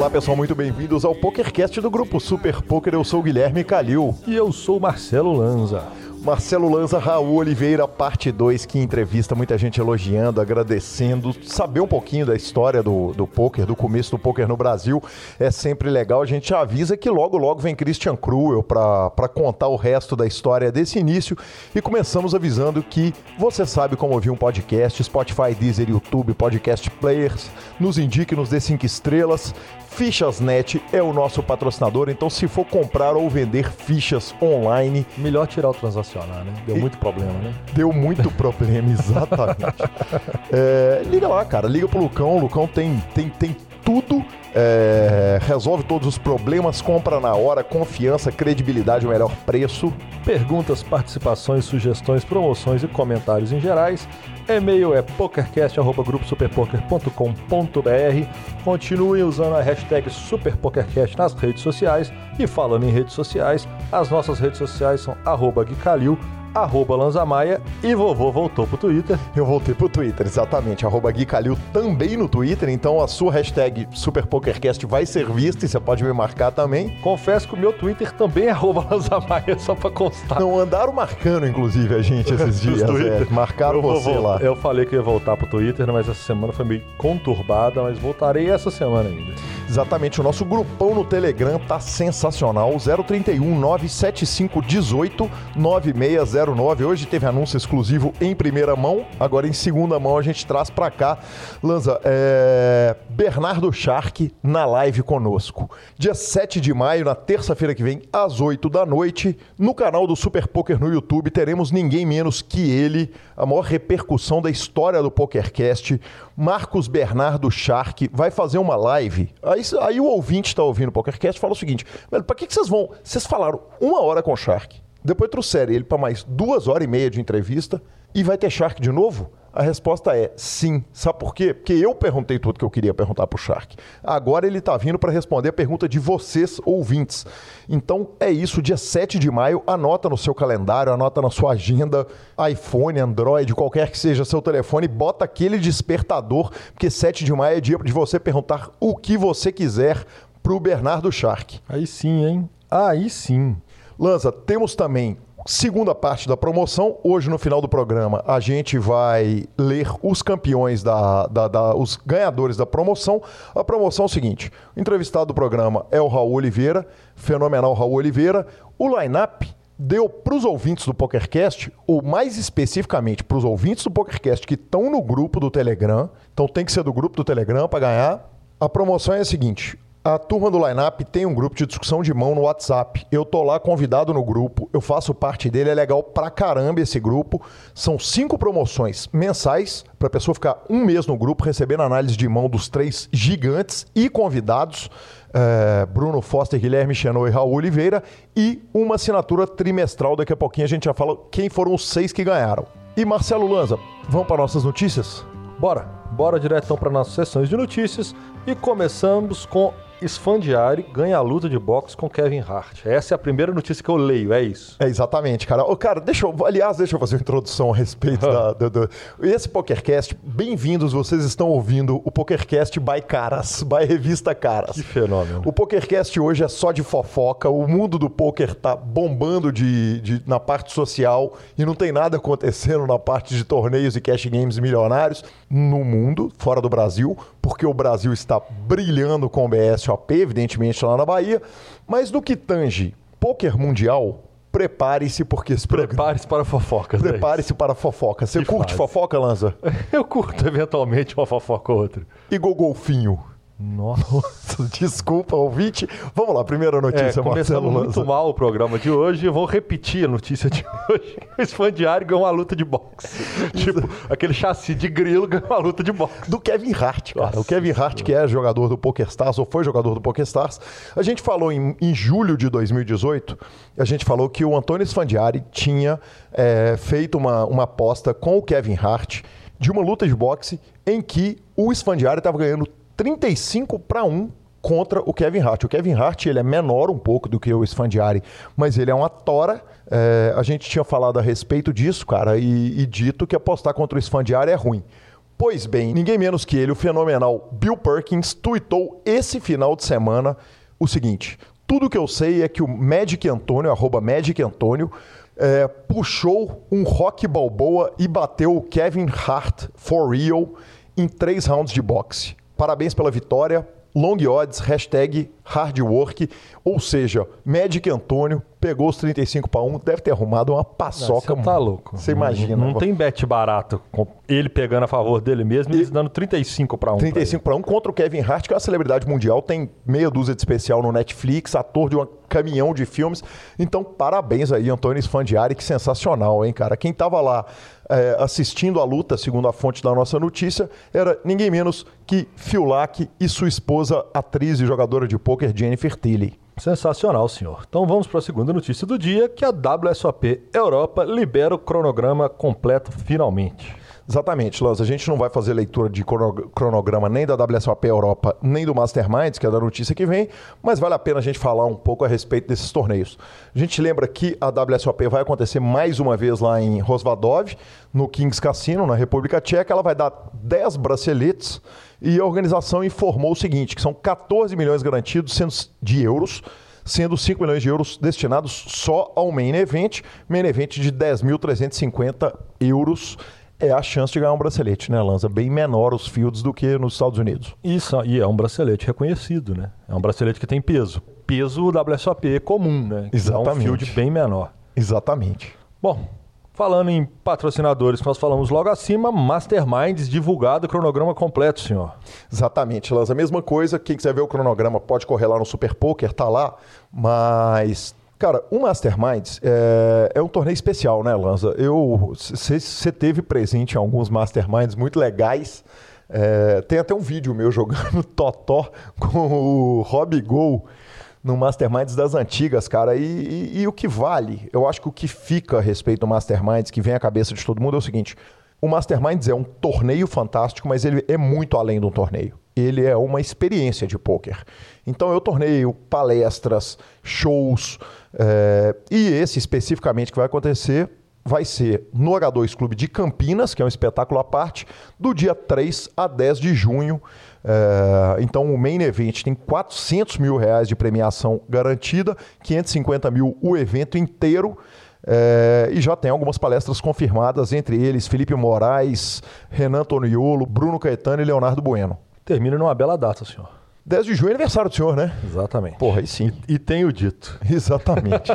Olá pessoal, muito bem-vindos ao PokerCast do Grupo Super Poker. Eu sou o Guilherme Calil. E eu sou o Marcelo Lanza. Marcelo Lanza, Raul Oliveira, parte 2, que entrevista, muita gente elogiando, agradecendo, saber um pouquinho da história do, do poker, do começo do poker no Brasil, é sempre legal. A gente avisa que logo, logo vem Christian Cruel para contar o resto da história desse início. E começamos avisando que você sabe como ouvir um podcast, Spotify, Deezer, YouTube, Podcast Players, nos indique, nos dê cinco estrelas. Fichasnet é o nosso patrocinador, então se for comprar ou vender fichas online. Melhor tirar o transacionar, né? Deu e... muito problema, né? Deu muito problema, exatamente. é, liga lá, cara, liga pro Lucão. O Lucão tem, tem, tem tudo é, resolve todos os problemas, compra na hora, confiança, credibilidade, o melhor preço. Perguntas, participações, sugestões, promoções e comentários em gerais. E-mail é pokercast.gruposuperpoker.com.br. Continuem usando a hashtag SuperPokerCast nas redes sociais. E falando em redes sociais, as nossas redes sociais são arroba arroba Lanzamaia e vovô voltou pro Twitter. Eu voltei pro Twitter, exatamente. Arroba Gui Calil também no Twitter, então a sua hashtag SuperPokerCast vai ser vista e você pode me marcar também. Confesso que o meu Twitter também é arroba Lanzamaia, só pra constar. Não, andaram marcando, inclusive, a gente esses dias. É, marcaram você lá. Eu falei que ia voltar pro Twitter, mas essa semana foi meio conturbada, mas voltarei essa semana ainda. Exatamente, o nosso grupão no Telegram tá sensacional. 031 975 18 9609. Hoje teve anúncio exclusivo em primeira mão, agora em segunda mão a gente traz para cá. Lanza, é... Bernardo Shark na live conosco. Dia 7 de maio, na terça-feira que vem, às 8 da noite, no canal do Super Poker no YouTube, teremos ninguém menos que ele, a maior repercussão da história do PokerCast, Marcos Bernardo Shark, vai fazer uma live. Aí Aí, o ouvinte está ouvindo o PokerCast fala o seguinte: para que, que vocês vão? Vocês falaram uma hora com o Shark, depois trouxeram ele para mais duas horas e meia de entrevista e vai ter Shark de novo? A resposta é sim. Sabe por quê? Porque eu perguntei tudo que eu queria perguntar para o Shark. Agora ele está vindo para responder a pergunta de vocês, ouvintes. Então é isso, dia 7 de maio, anota no seu calendário, anota na sua agenda, iPhone, Android, qualquer que seja seu telefone, bota aquele despertador, porque 7 de maio é dia de você perguntar o que você quiser para o Bernardo Shark. Aí sim, hein? Aí sim. Lanza, temos também Segunda parte da promoção. Hoje, no final do programa, a gente vai ler os campeões da, da, da, os ganhadores da promoção. A promoção é o seguinte: o entrevistado do programa é o Raul Oliveira, fenomenal Raul Oliveira. O line-up deu para os ouvintes do PokerCast, ou mais especificamente para os ouvintes do PokerCast que estão no grupo do Telegram, então tem que ser do grupo do Telegram para ganhar. A promoção é a seguinte: a turma do Lineup tem um grupo de discussão de mão no WhatsApp. Eu tô lá convidado no grupo, eu faço parte dele, é legal pra caramba esse grupo. São cinco promoções mensais para a pessoa ficar um mês no grupo, recebendo análise de mão dos três gigantes e convidados. É, Bruno Foster, Guilherme Chenot e Raul Oliveira. E uma assinatura trimestral. Daqui a pouquinho a gente já fala quem foram os seis que ganharam. E Marcelo Lanza, vamos para nossas notícias? Bora! Bora direto então para nossas sessões de notícias e começamos com Esfandiari ganha a luta de boxe com Kevin Hart. Essa é a primeira notícia que eu leio, é isso. É exatamente, cara. Ô, cara, deixa eu, aliás, deixa eu fazer uma introdução a respeito da, do, do, esse PokerCast. Bem-vindos, vocês estão ouvindo o PokerCast by Caras, by Revista Caras. Que fenômeno. O PokerCast hoje é só de fofoca, o mundo do poker tá bombando de, de, na parte social e não tem nada acontecendo na parte de torneios e cash games milionários no mundo, fora do Brasil, porque o Brasil está brilhando com o BS BSOP, evidentemente, lá na Bahia. Mas no que tange poker mundial, prepare-se porque esse Prepare-se para fofocas. É prepare-se para fofoca. Você que curte fase. fofoca, Lanza? Eu curto eventualmente uma fofoca ou outra. E golfinho? Nossa, desculpa, ouvinte. Vamos lá, primeira notícia, é, Começando muito mal o programa de hoje, vou repetir a notícia de hoje. O Esfandiário ganhou uma luta de boxe. tipo, aquele chassi de grilo ganhou uma luta de boxe. Do Kevin Hart, cara. Nossa. O Kevin Hart, que é jogador do PokerStars, ou foi jogador do PokerStars. A gente falou em, em julho de 2018, a gente falou que o Antônio Esfandiari tinha é, feito uma, uma aposta com o Kevin Hart de uma luta de boxe em que o Esfandiari estava ganhando 35 para 1 contra o Kevin Hart. O Kevin Hart ele é menor um pouco do que o Sfandiari, mas ele é uma tora. É, a gente tinha falado a respeito disso, cara, e, e, dito que apostar contra o Sfandiari é ruim. Pois bem, ninguém menos que ele, o fenomenal Bill Perkins, tweetou esse final de semana o seguinte: tudo que eu sei é que o Magic Antônio, arroba Magic Antônio, é, puxou um rock balboa e bateu o Kevin Hart for real em três rounds de boxe. Parabéns pela vitória. Long odds, hashtag hard work, ou seja, Magic Antônio pegou os 35 para 1, deve ter arrumado uma paçoca. Você tá louco. Você imagina. Não, não tem bet barato com ele pegando a favor dele mesmo e eles dando 35 para 1. 35 para 1 contra o Kevin Hart, que é uma celebridade mundial, tem meia dúzia de especial no Netflix, ator de um caminhão de filmes. Então, parabéns aí, Antônio Sfandiari, que sensacional, hein, cara? Quem tava lá é, assistindo a luta, segundo a fonte da nossa notícia, era ninguém menos que Phil Lack e sua esposa, atriz e jogadora de pôquer Jennifer Tilly. Sensacional, senhor. Então vamos para a segunda notícia do dia, que a WSOP Europa libera o cronograma completo finalmente. Exatamente, Lanza. A gente não vai fazer leitura de cronograma nem da WSOP Europa, nem do Masterminds, que é da notícia que vem, mas vale a pena a gente falar um pouco a respeito desses torneios. A gente lembra que a WSOP vai acontecer mais uma vez lá em Rosvadov, no Kings Casino, na República Tcheca. Ela vai dar 10 braceletes e a organização informou o seguinte, que são 14 milhões garantidos de euros, sendo 5 milhões de euros destinados só ao main event, main event de 10.350 euros é a chance de ganhar um bracelete, né, Lanza? Bem menor os fields do que nos Estados Unidos. Isso, e é um bracelete reconhecido, né? É um bracelete que tem peso. Peso WSOP comum, né? Exatamente. É um field bem menor. Exatamente. Bom, falando em patrocinadores que nós falamos logo acima, Masterminds divulgado o cronograma completo, senhor. Exatamente, Lanza. A mesma coisa, quem quiser ver o cronograma pode correr lá no Super Poker, tá lá, mas Cara, o Masterminds é, é, um torneio especial, né, Lanza? Você teve presente em alguns Masterminds muito legais. É, tem até um vídeo meu jogando Totó com o Rob Gol no Masterminds das antigas, cara. E, e, e, o que vale, eu acho que o que fica a respeito do Masterminds, que vem à cabeça de todo mundo, é o seguinte: o Masterminds é um torneio fantástico, mas ele é muito além de um torneio. Ele é uma experiência de poker. Então eu torneio palestras, shows, é, e esse especificamente que vai acontecer vai ser no H2 Clube de Campinas, que é um espetáculo à parte, do dia 3 a 10 de junho. É, então o Main Event tem 400 mil reais de premiação garantida, 550 mil o evento inteiro. É, e já tem algumas palestras confirmadas, entre eles Felipe Moraes, Renan Toniolo, Bruno Caetano e Leonardo Bueno. Termina numa bela data, senhor. 10 de junho é aniversário do senhor, né? Exatamente. Porra, aí sim. E, e tenho dito. Exatamente.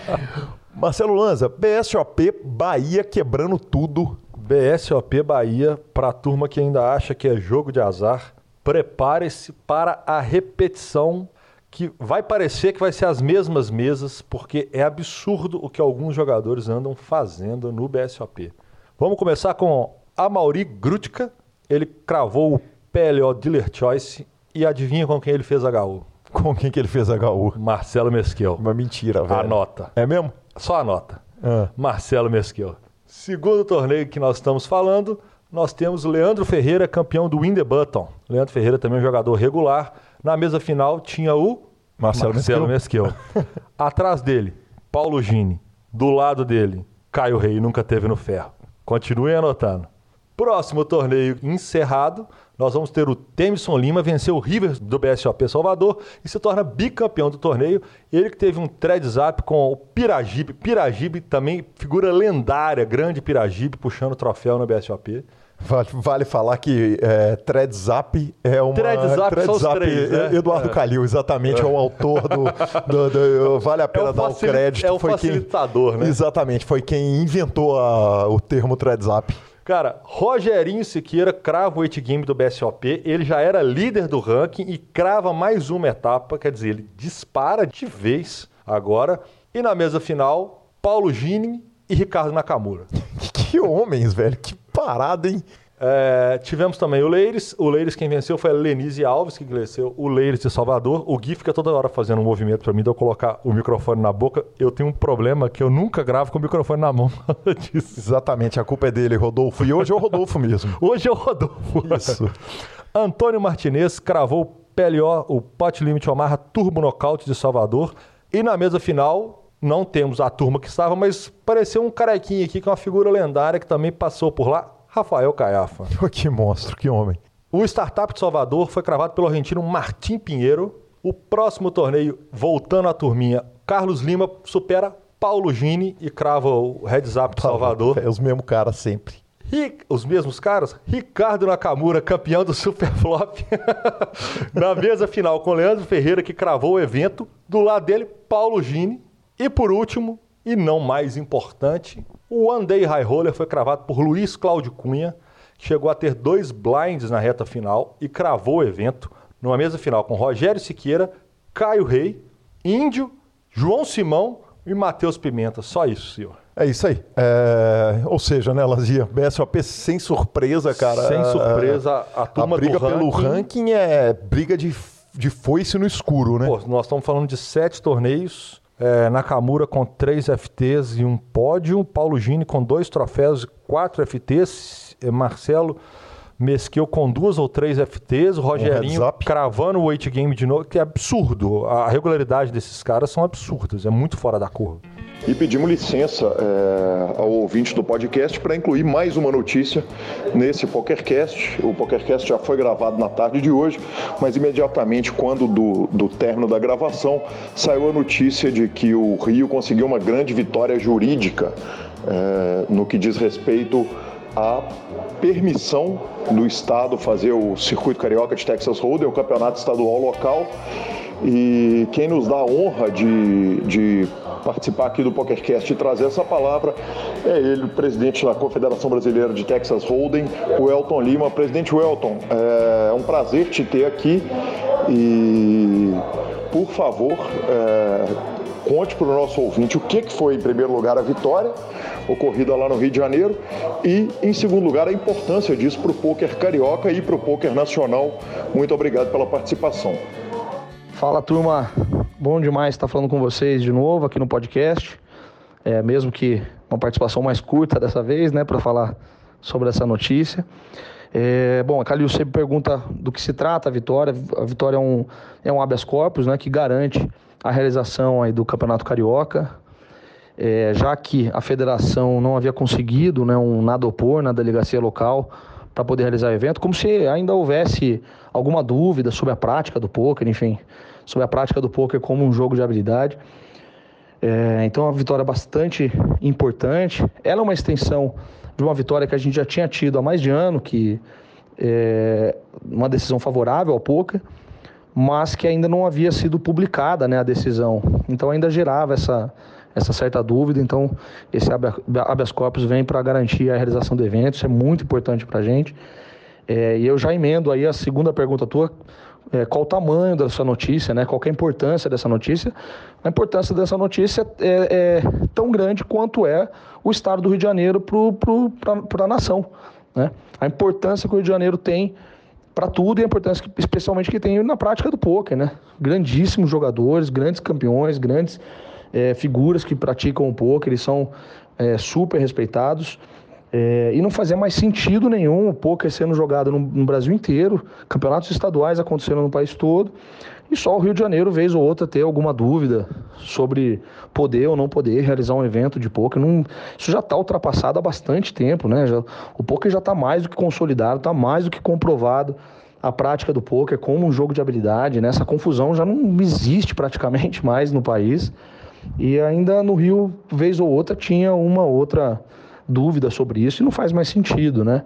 Marcelo Lanza, BSOP Bahia quebrando tudo. BSOP Bahia, para a turma que ainda acha que é jogo de azar, prepare-se para a repetição que vai parecer que vai ser as mesmas mesas, porque é absurdo o que alguns jogadores andam fazendo no BSOP. Vamos começar com a Mauri Grutka. Ele cravou o PLO Dealer Choice e adivinha com quem ele fez HU? Com quem que ele fez HU? Marcelo Mesquil. Uma mentira, velho. Anota. É mesmo? Só anota. Ah. Marcelo Mesquil. Segundo torneio que nós estamos falando, nós temos o Leandro Ferreira, campeão do Win the Button. Leandro Ferreira também é um jogador regular. Na mesa final tinha o Marcelo, Marcelo Mesquil. Atrás dele, Paulo Gini. Do lado dele, Caio Rei, nunca teve no ferro. Continuem anotando. Próximo torneio encerrado, nós vamos ter o Temison Lima vencer o River do BSOP Salvador e se torna bicampeão do torneio. Ele que teve um thread zap com o Piragibe. Piragibe também figura lendária, grande Piragibe puxando o troféu no BSOP. Vale, vale, falar que é, Thread Zap é uma. Thread Zap, Thread são Zap, três, né? Eduardo é. Calil, exatamente, é. o autor do. do, do vale a pena é dar o crédito. É o foi facilitador, quem, né? Exatamente, foi quem inventou a, o termo Thread Zap. Cara, Rogerinho Siqueira crava o 8 game do BSOP, ele já era líder do ranking e crava mais uma etapa, quer dizer, ele dispara de vez agora. E na mesa final, Paulo Gini e Ricardo Nakamura. que homens, velho, que parada, hein? É, tivemos também o Leires. O Leires quem venceu foi a Lenise Alves, que venceu o Leires de Salvador. O Gui fica toda hora fazendo um movimento para mim de eu colocar o microfone na boca. Eu tenho um problema que eu nunca gravo com o microfone na mão. Exatamente, a culpa é dele, Rodolfo. E hoje é o Rodolfo mesmo. hoje é o Rodolfo. Isso. Antônio Martinez cravou o PLO, o Pot Limit Omaha Turbo Nocaute de Salvador. E na mesa final, não temos a turma que estava, mas pareceu um carequinho aqui, que é uma figura lendária que também passou por lá Rafael Caiafa. que monstro, que homem. O Startup de Salvador foi cravado pelo argentino Martim Pinheiro. O próximo torneio, voltando à turminha, Carlos Lima supera Paulo Gini e crava o Heads Up de Salvador. É os mesmos caras sempre. os mesmos caras? Ricardo Nakamura, campeão do Superflop. Na mesa final com Leandro Ferreira, que cravou o evento. Do lado dele, Paulo Gini. E por último, e não mais importante, o One Day High Roller foi cravado por Luiz Cláudio Cunha, que chegou a ter dois blinds na reta final e cravou o evento numa mesa final com Rogério Siqueira, Caio Rei, Índio, João Simão e Matheus Pimenta. Só isso, senhor. É isso aí. É... Ou seja, né, Lazia? BSOP sem surpresa, cara. Sem surpresa, a turma a briga pelo ranking... ranking é briga de, de foice no escuro, né? Pô, nós estamos falando de sete torneios. É, Nakamura com três FTs e um pódio. Paulo Gini com dois troféus e quatro FTs. Marcelo Mesquil com duas ou três FTs. O Rogerinho um cravando o weight game de novo, que é absurdo. A regularidade desses caras são absurdas. É muito fora da curva. E pedimos licença é, ao ouvinte do podcast para incluir mais uma notícia nesse PokerCast. O PokerCast já foi gravado na tarde de hoje, mas imediatamente, quando do, do término da gravação, saiu a notícia de que o Rio conseguiu uma grande vitória jurídica é, no que diz respeito à permissão do Estado fazer o Circuito Carioca de Texas Hold'em, o campeonato estadual local. E quem nos dá a honra de, de participar aqui do PokerCast e trazer essa palavra é ele, o presidente da Confederação Brasileira de Texas Hold'em, o Elton Lima. Presidente Welton, é um prazer te ter aqui e, por favor, é, conte para o nosso ouvinte o que, que foi, em primeiro lugar, a vitória ocorrida lá no Rio de Janeiro e, em segundo lugar, a importância disso para o poker carioca e para o poker nacional. Muito obrigado pela participação. Fala turma, bom demais estar falando com vocês de novo aqui no podcast. É, mesmo que uma participação mais curta dessa vez, né, para falar sobre essa notícia. É, bom, a Calil sempre pergunta do que se trata a vitória. A vitória é um, é um habeas corpus, né, que garante a realização aí do Campeonato Carioca, é, já que a federação não havia conseguido né, um nada opor na delegacia local para poder realizar o evento, como se ainda houvesse alguma dúvida sobre a prática do poker, enfim, sobre a prática do poker como um jogo de habilidade. É, então, é uma vitória bastante importante. Ela é uma extensão de uma vitória que a gente já tinha tido há mais de ano, que é uma decisão favorável ao poker, mas que ainda não havia sido publicada né, a decisão. Então, ainda gerava essa, essa certa dúvida. Então, esse habeas corpus vem para garantir a realização do evento, isso é muito importante para a gente. É, e eu já emendo aí a segunda pergunta tua, é, qual o tamanho dessa notícia, né? qual é a importância dessa notícia. A importância dessa notícia é, é tão grande quanto é o Estado do Rio de Janeiro para a nação. Né? A importância que o Rio de Janeiro tem para tudo e a importância que, especialmente que tem na prática do poker. Né? Grandíssimos jogadores, grandes campeões, grandes é, figuras que praticam o poker, eles são é, super respeitados. É, e não fazia mais sentido nenhum o poker sendo jogado no, no, Brasil inteiro, campeonatos estaduais acontecendo no país todo, e só o Rio de Janeiro, vez ou outra, ter alguma dúvida sobre poder ou não poder realizar um evento de poker. Não, isso já está ultrapassado há bastante tempo, né? Já, o poker já está mais do que consolidado, está mais do que comprovado a prática do poker como um jogo de habilidade, né? Essa confusão já não existe praticamente mais no país. E ainda no Rio, vez ou outra, tinha uma outra dúvida sobre isso e não faz mais sentido, né?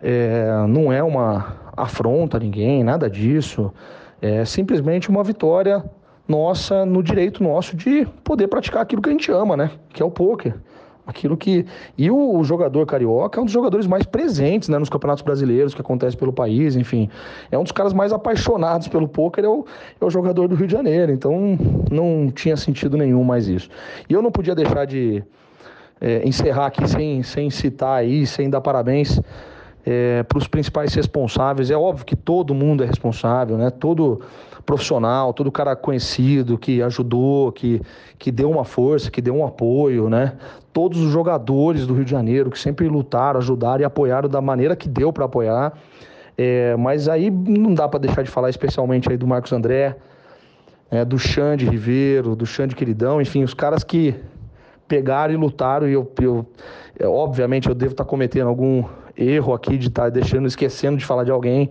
É, não é uma afronta a ninguém, nada disso. É simplesmente uma vitória nossa no direito nosso de poder praticar aquilo que a gente ama, né? Que é o poker. Aquilo que. E o, jogador carioca é um dos jogadores mais presentes né, nos campeonatos brasileiros que acontece pelo país, enfim. É um dos caras mais apaixonados pelo poker, é o, é o jogador do Rio de Janeiro. Então não tinha sentido nenhum mais isso. E eu não podia deixar de é, encerrar aqui sem, sem citar aí, sem dar parabéns é, para os principais responsáveis. É óbvio que todo mundo é responsável, né? Todo profissional, todo cara conhecido que ajudou, que, que deu uma força, que deu um apoio, né? Todos os jogadores do Rio de Janeiro que sempre lutaram, ajudaram e apoiaram da maneira que deu para apoiar. É, mas aí não dá para deixar de falar especialmente aí do Marcos André, é, do Xande Ribeiro, do Xande Queridão, enfim, os caras que pegaram e lutaram. E eu, eu é, obviamente, eu devo estar cometendo algum erro aqui de estar deixando, esquecendo de falar de alguém.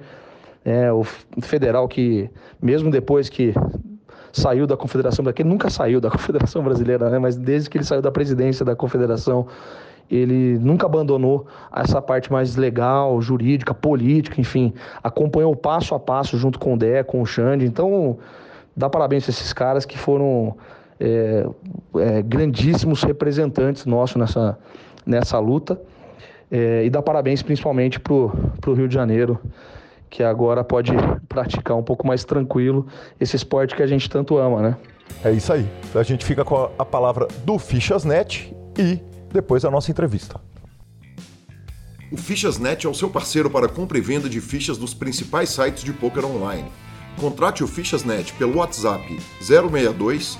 É, o federal que, mesmo depois que saiu da Confederação Brasileira, nunca saiu da Confederação Brasileira, né? mas desde que ele saiu da presidência da Confederação, ele nunca abandonou essa parte mais legal, jurídica, política, enfim, acompanhou passo a passo junto com o Dé, com o Xande. Então, dá parabéns a esses caras que foram é, é, grandíssimos representantes nossos nessa, nessa luta. É, e dá parabéns principalmente para o Rio de Janeiro, que agora pode praticar um pouco mais tranquilo esse esporte que a gente tanto ama, né? É isso aí. A gente fica com a palavra do Fichasnet e depois a nossa entrevista. O Fichasnet é o seu parceiro para compra e venda de fichas dos principais sites de poker online. Contrate o Fichasnet pelo WhatsApp 062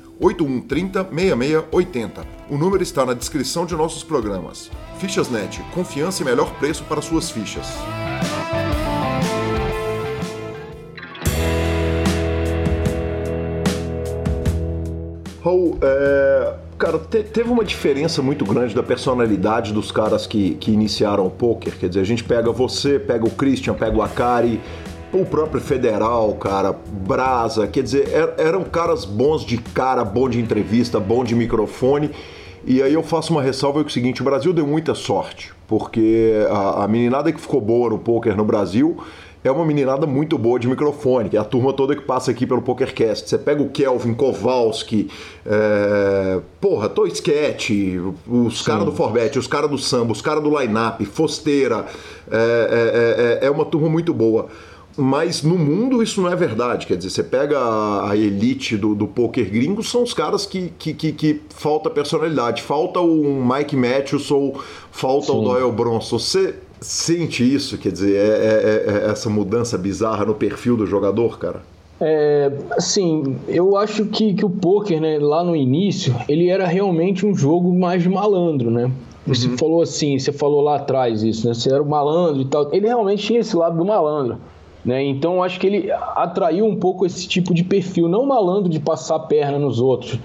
8130 6680. O número está na descrição de nossos programas. Fichasnet, confiança e melhor preço para suas fichas. Raul, é, cara, te, teve uma diferença muito grande da personalidade dos caras que, que iniciaram o poker. Quer dizer, a gente pega você, pega o Christian, pega o Akari, o próprio Federal, cara, Brasa, quer dizer, er, eram caras bons de cara, bom de entrevista, bom de microfone. E aí eu faço uma ressalva é o seguinte, o Brasil deu muita sorte, porque a, a meninada que ficou boa no poker no Brasil é uma meninada muito boa de microfone, que é a turma toda que passa aqui pelo PokerCast. Você pega o Kelvin Kowalski, é... porra, Toy Sketch, os caras do Forbet, os caras do Samba, os caras do Line-Up, Fosteira, é, é, é, é uma turma muito boa. Mas no mundo isso não é verdade. Quer dizer, você pega a, elite do, do poker gringo, são os caras que, que, que, que falta personalidade. Falta o Mike Matthews ou falta Sim. o Doyle Bronson. Você sente isso? Quer dizer, é, é, é essa mudança bizarra no perfil do jogador, cara? É, assim, eu acho que, que o poker, né, lá no início, ele era realmente um jogo mais de malandro, né? Você uhum. falou assim, você falou lá atrás isso, né? Você era o malandro e tal. Ele realmente tinha esse lado do malandro. Né? Então acho que ele atraiu um pouco esse tipo de perfil, não malandro de passar a perna nos outros,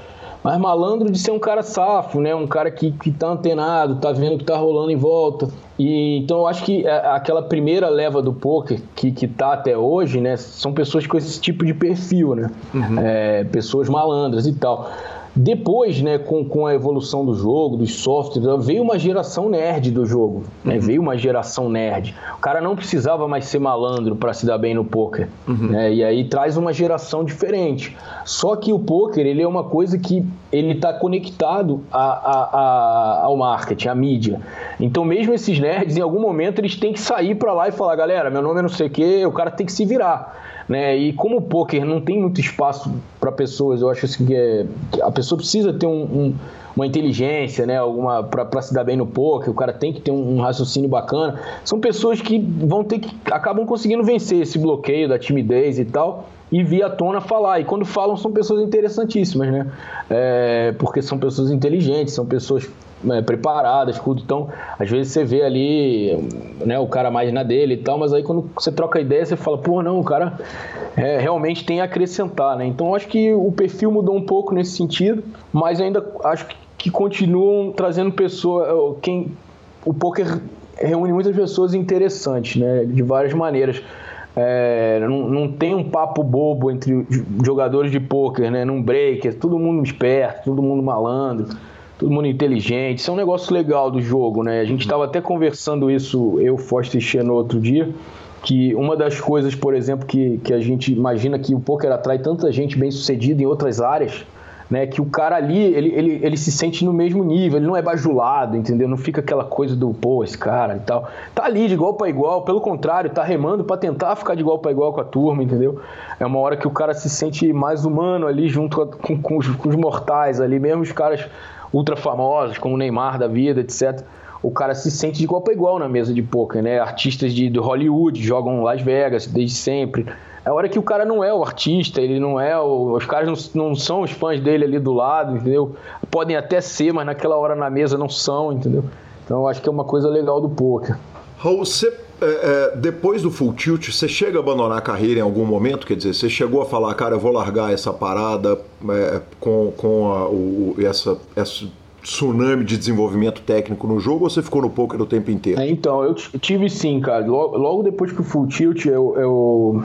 mas malandro de ser um cara safo, né? Um cara que, que tá antenado, tá vendo o que tá rolando em volta. E então eu acho que é, aquela primeira leva do poker que, que tá até hoje, né? São pessoas com esse tipo de perfil, né? Uhum. É, pessoas malandras e tal. Depois, né, com, com a evolução do jogo, dos softwares, veio uma geração nerd do jogo. Né? Uhum. Veio uma geração nerd. O cara não precisava mais ser malandro para se dar bem no poker. Uhum. Né? E aí traz uma geração diferente. Só que o poker ele é uma coisa que ele está conectado a, a, a, ao marketing, à mídia. Então, mesmo esses nerds, em algum momento, eles têm que sair para lá e falar: galera, meu nome é não sei o quê, o cara tem que se virar. Né? E como o poker não tem muito espaço para pessoas, eu acho assim que, é, a pessoa precisa ter um, um, uma inteligência, né? Alguma para se dar bem no poker, o cara tem que ter um, um, raciocínio bacana. São pessoas que vão ter que acabam conseguindo vencer esse bloqueio da timidez e tal e vir à tona falar. E quando falam, são pessoas interessantíssimas, né? É, porque são pessoas inteligentes, são pessoas né, preparadas, tudo. Então, às vezes você vê ali né, o cara mais na dele e tal, mas aí quando você troca ideia, você fala, pô, não, o cara é, realmente tem a acrescentar, né? Então, acho que o perfil mudou um pouco nesse sentido, mas ainda acho que continuam trazendo pessoas. Quem, o poker reúne muitas pessoas interessantes, né? De várias maneiras. É, não, não, tem um papo bobo entre jogadores de pôquer, né? Num break, é todo mundo esperto, todo mundo malandro todo mundo inteligente. Isso é um negócio legal do jogo, né? A gente estava até conversando isso, eu, Foster e Xeno, outro dia, que uma das coisas, por exemplo, que, que a gente imagina que o poker atrai tanta gente bem sucedida em outras áreas, né? Que o cara ali, ele, ele, ele se sente no mesmo nível, ele não é bajulado, entendeu? Não fica aquela coisa do, pô, esse cara e tal. Tá ali de igual para igual, pelo contrário, tá remando para tentar ficar de igual para igual com a turma, entendeu? É uma hora que o cara se sente mais humano ali junto com, com, os, com os mortais ali, mesmo os caras ultra famosos, como Neymar da vida, etc. o cara se sente de igual para igual na mesa de poker, né? Artistas de, de Hollywood jogam Las Vegas desde sempre. É hora que o cara não é o artista, ele não é o. Os caras não, não são os fãs dele ali do lado, entendeu? Podem até ser, mas naquela hora na mesa não são, entendeu? Então eu acho que é uma coisa legal do poker. Você é, é, depois do full tilt, você chega a abandonar a carreira em algum momento? Quer dizer, você chegou a falar, cara, eu vou largar essa parada é, com, com a, o, essa, essa tsunami de desenvolvimento técnico no jogo ou você ficou no poker o tempo inteiro? É, então, eu tive sim, cara. Logo, logo depois que o full tilt, eu, eu,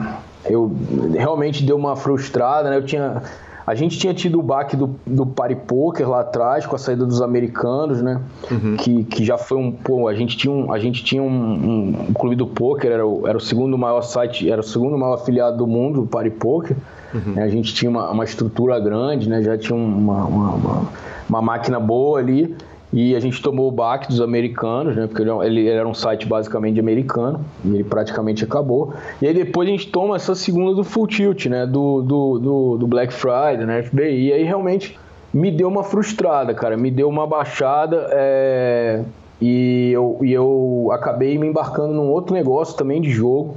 eu realmente deu uma frustrada, né? Eu tinha a gente tinha tido o baque do, do Party Poker lá atrás, com a saída dos americanos, né? Uhum. Que, que já foi um. Pô, a gente tinha um, a gente tinha um, um, um clube do poker, era o, era o segundo maior site, era o segundo maior afiliado do mundo, o Party Poker. Uhum. Né? A gente tinha uma, uma estrutura grande, né? Já tinha uma, uma, uma, uma máquina boa ali. E a gente tomou o baque dos americanos, né? Porque ele era um site basicamente americano, e ele praticamente acabou. E aí depois a gente toma essa segunda do Full Tilt, né? Do, do, do, do Black Friday, né? FBI. E aí realmente me deu uma frustrada, cara. Me deu uma baixada. É... E, eu, e eu acabei me embarcando num outro negócio também de jogo.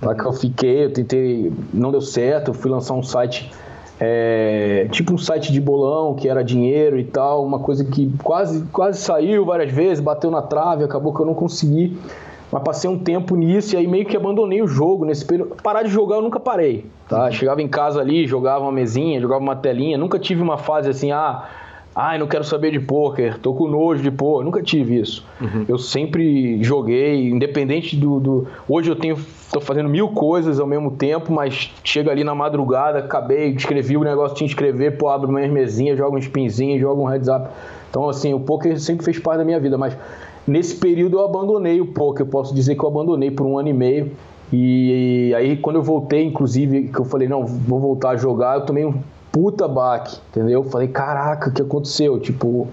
Tá? Que eu fiquei, eu tentei, não deu certo. Eu fui lançar um site é, tipo um site de bolão que era dinheiro e tal, uma coisa que quase, quase saiu várias vezes, bateu na trave, acabou que eu não consegui. Mas passei um tempo nisso e aí meio que abandonei o jogo nesse período. Parar de jogar eu nunca parei, tá? Chegava em casa ali, jogava uma mesinha, jogava uma telinha, nunca tive uma fase assim, ah, Ai, não quero saber de pôquer, tô com nojo de pôquer. Nunca tive isso. Uhum. Eu sempre joguei, independente do, do. Hoje eu tenho. tô fazendo mil coisas ao mesmo tempo, mas chega ali na madrugada, acabei, escrevi o negócio, tinha que escrever, pô, abro minhas mesinhas, jogo um spinzinho, jogo um heads up. Então, assim, o poker sempre fez parte da minha vida, mas nesse período eu abandonei o poker. Eu posso dizer que eu abandonei por um ano e meio. E aí, quando eu voltei, inclusive, que eu falei, não, vou voltar a jogar, eu tomei um puta baque, entendeu? Falei, caraca, o que aconteceu? Tipo,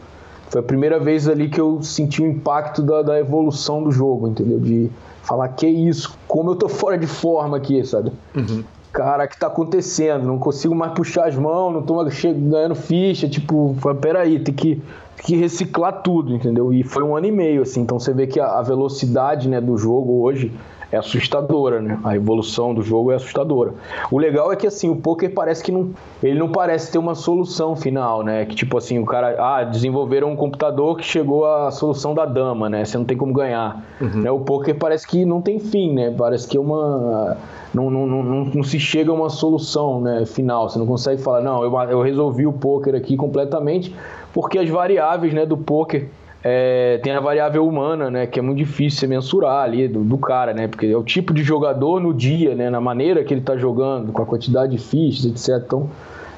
foi a primeira vez ali que eu senti o impacto da, da evolução do jogo, entendeu? De falar, que isso, como eu tô fora de forma aqui, sabe? Uhum. Cara, o que tá acontecendo? Não consigo mais puxar as mãos, não tô mais ganhando ficha, tipo, peraí, tem que, tem que reciclar tudo, entendeu? E foi um ano e meio, assim, então você vê que a, a velocidade né, do jogo hoje é assustadora, né? A evolução do jogo é assustadora. O legal é que assim, o poker parece que não, ele não parece ter uma solução final, né? Que tipo assim, o cara, ah, desenvolveram um computador que chegou à solução da dama, né? Você não tem como ganhar. Uhum. Né? O poker parece que não tem fim, né? Parece que é uma não, não, não, não, se chega a uma solução né, final. Você não consegue falar, não, eu, eu resolvi o poker aqui completamente, porque as variáveis né, do poker é, tem a variável humana, né? Que é muito difícil você mensurar ali do, do, cara, né? Porque é o tipo de jogador no dia, né? Na maneira que ele tá jogando, com a quantidade de fichas, etc. Então,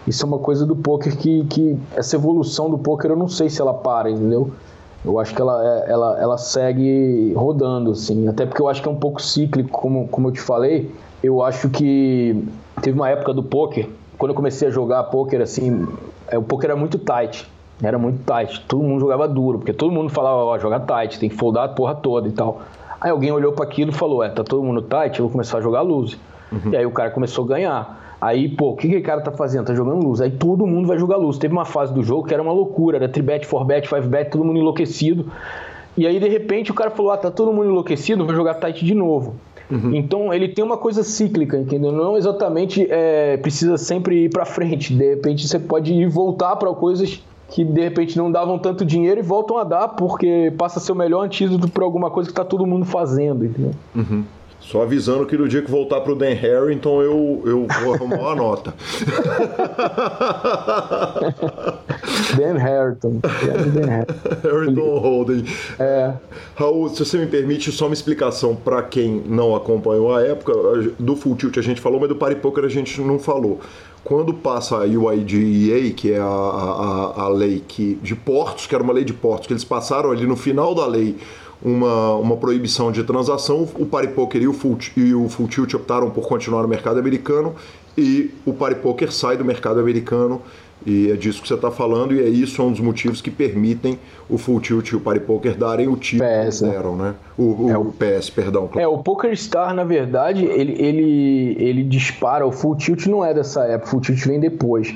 isso é uma coisa do poker que, que essa evolução do poker eu não sei se ela para, entendeu? Eu acho que ela, é, ela, ela segue rodando, assim. Até porque eu acho que é um pouco cíclico, como, como eu te falei. Eu acho que teve uma época do poker, quando eu comecei a jogar poker, assim, é, o poker era muito tight. Era muito tight. Todo mundo jogava duro, porque todo mundo falava, ó, joga tight, tem que foldar a porra toda e tal. Aí alguém olhou para aquilo e falou, é, tá todo mundo tight, eu vou começar a jogar luz. Uhum. E aí o cara começou a ganhar. Aí, pô, o que aquele cara tá fazendo? Tá jogando luz. Aí todo mundo vai jogar luz. Teve uma fase do jogo que era uma loucura, era 3-bet, 4-bet, 5-bet, todo mundo enlouquecido. E aí, de repente, o cara falou, ah, tá todo mundo enlouquecido, vou jogar tight de novo. Uhum. Então ele tem uma coisa cíclica, entendeu? Não exatamente é, precisa sempre ir para frente. De repente você pode ir voltar para coisas que de repente não davam tanto dinheiro e voltam a dar porque passa a ser o melhor antídoto para alguma coisa que está todo mundo fazendo, entendeu? Uhum. Só avisando que no dia que voltar pro Dan Harrington eu, eu vou arrumar uma nota. Dan Harrington. Harrington Holden. É. Raul, se você me permite, só uma explicação para quem não acompanhou a época. Do Full Tilt a gente falou, mas do Party Poker a gente não falou quando passa a UIDEA, que é a, a, a lei que, de portos, que era uma lei de portos, que eles passaram ali no final da lei uma, uma proibição de transação, o Paripoker e o, full, e o Full Tilt optaram por continuar no mercado americano e o Paripoker sai do mercado americano e é disso que você está falando, e é isso é um dos motivos que permitem o Full Tilt e o Party Poker darem o tipo PS, que deram, né? O, o, é o, PS, perdão. É, o Poker Star, na verdade, ele, ele, ele dispara, o Full Tilt não é dessa época, o Full Tilt vem depois.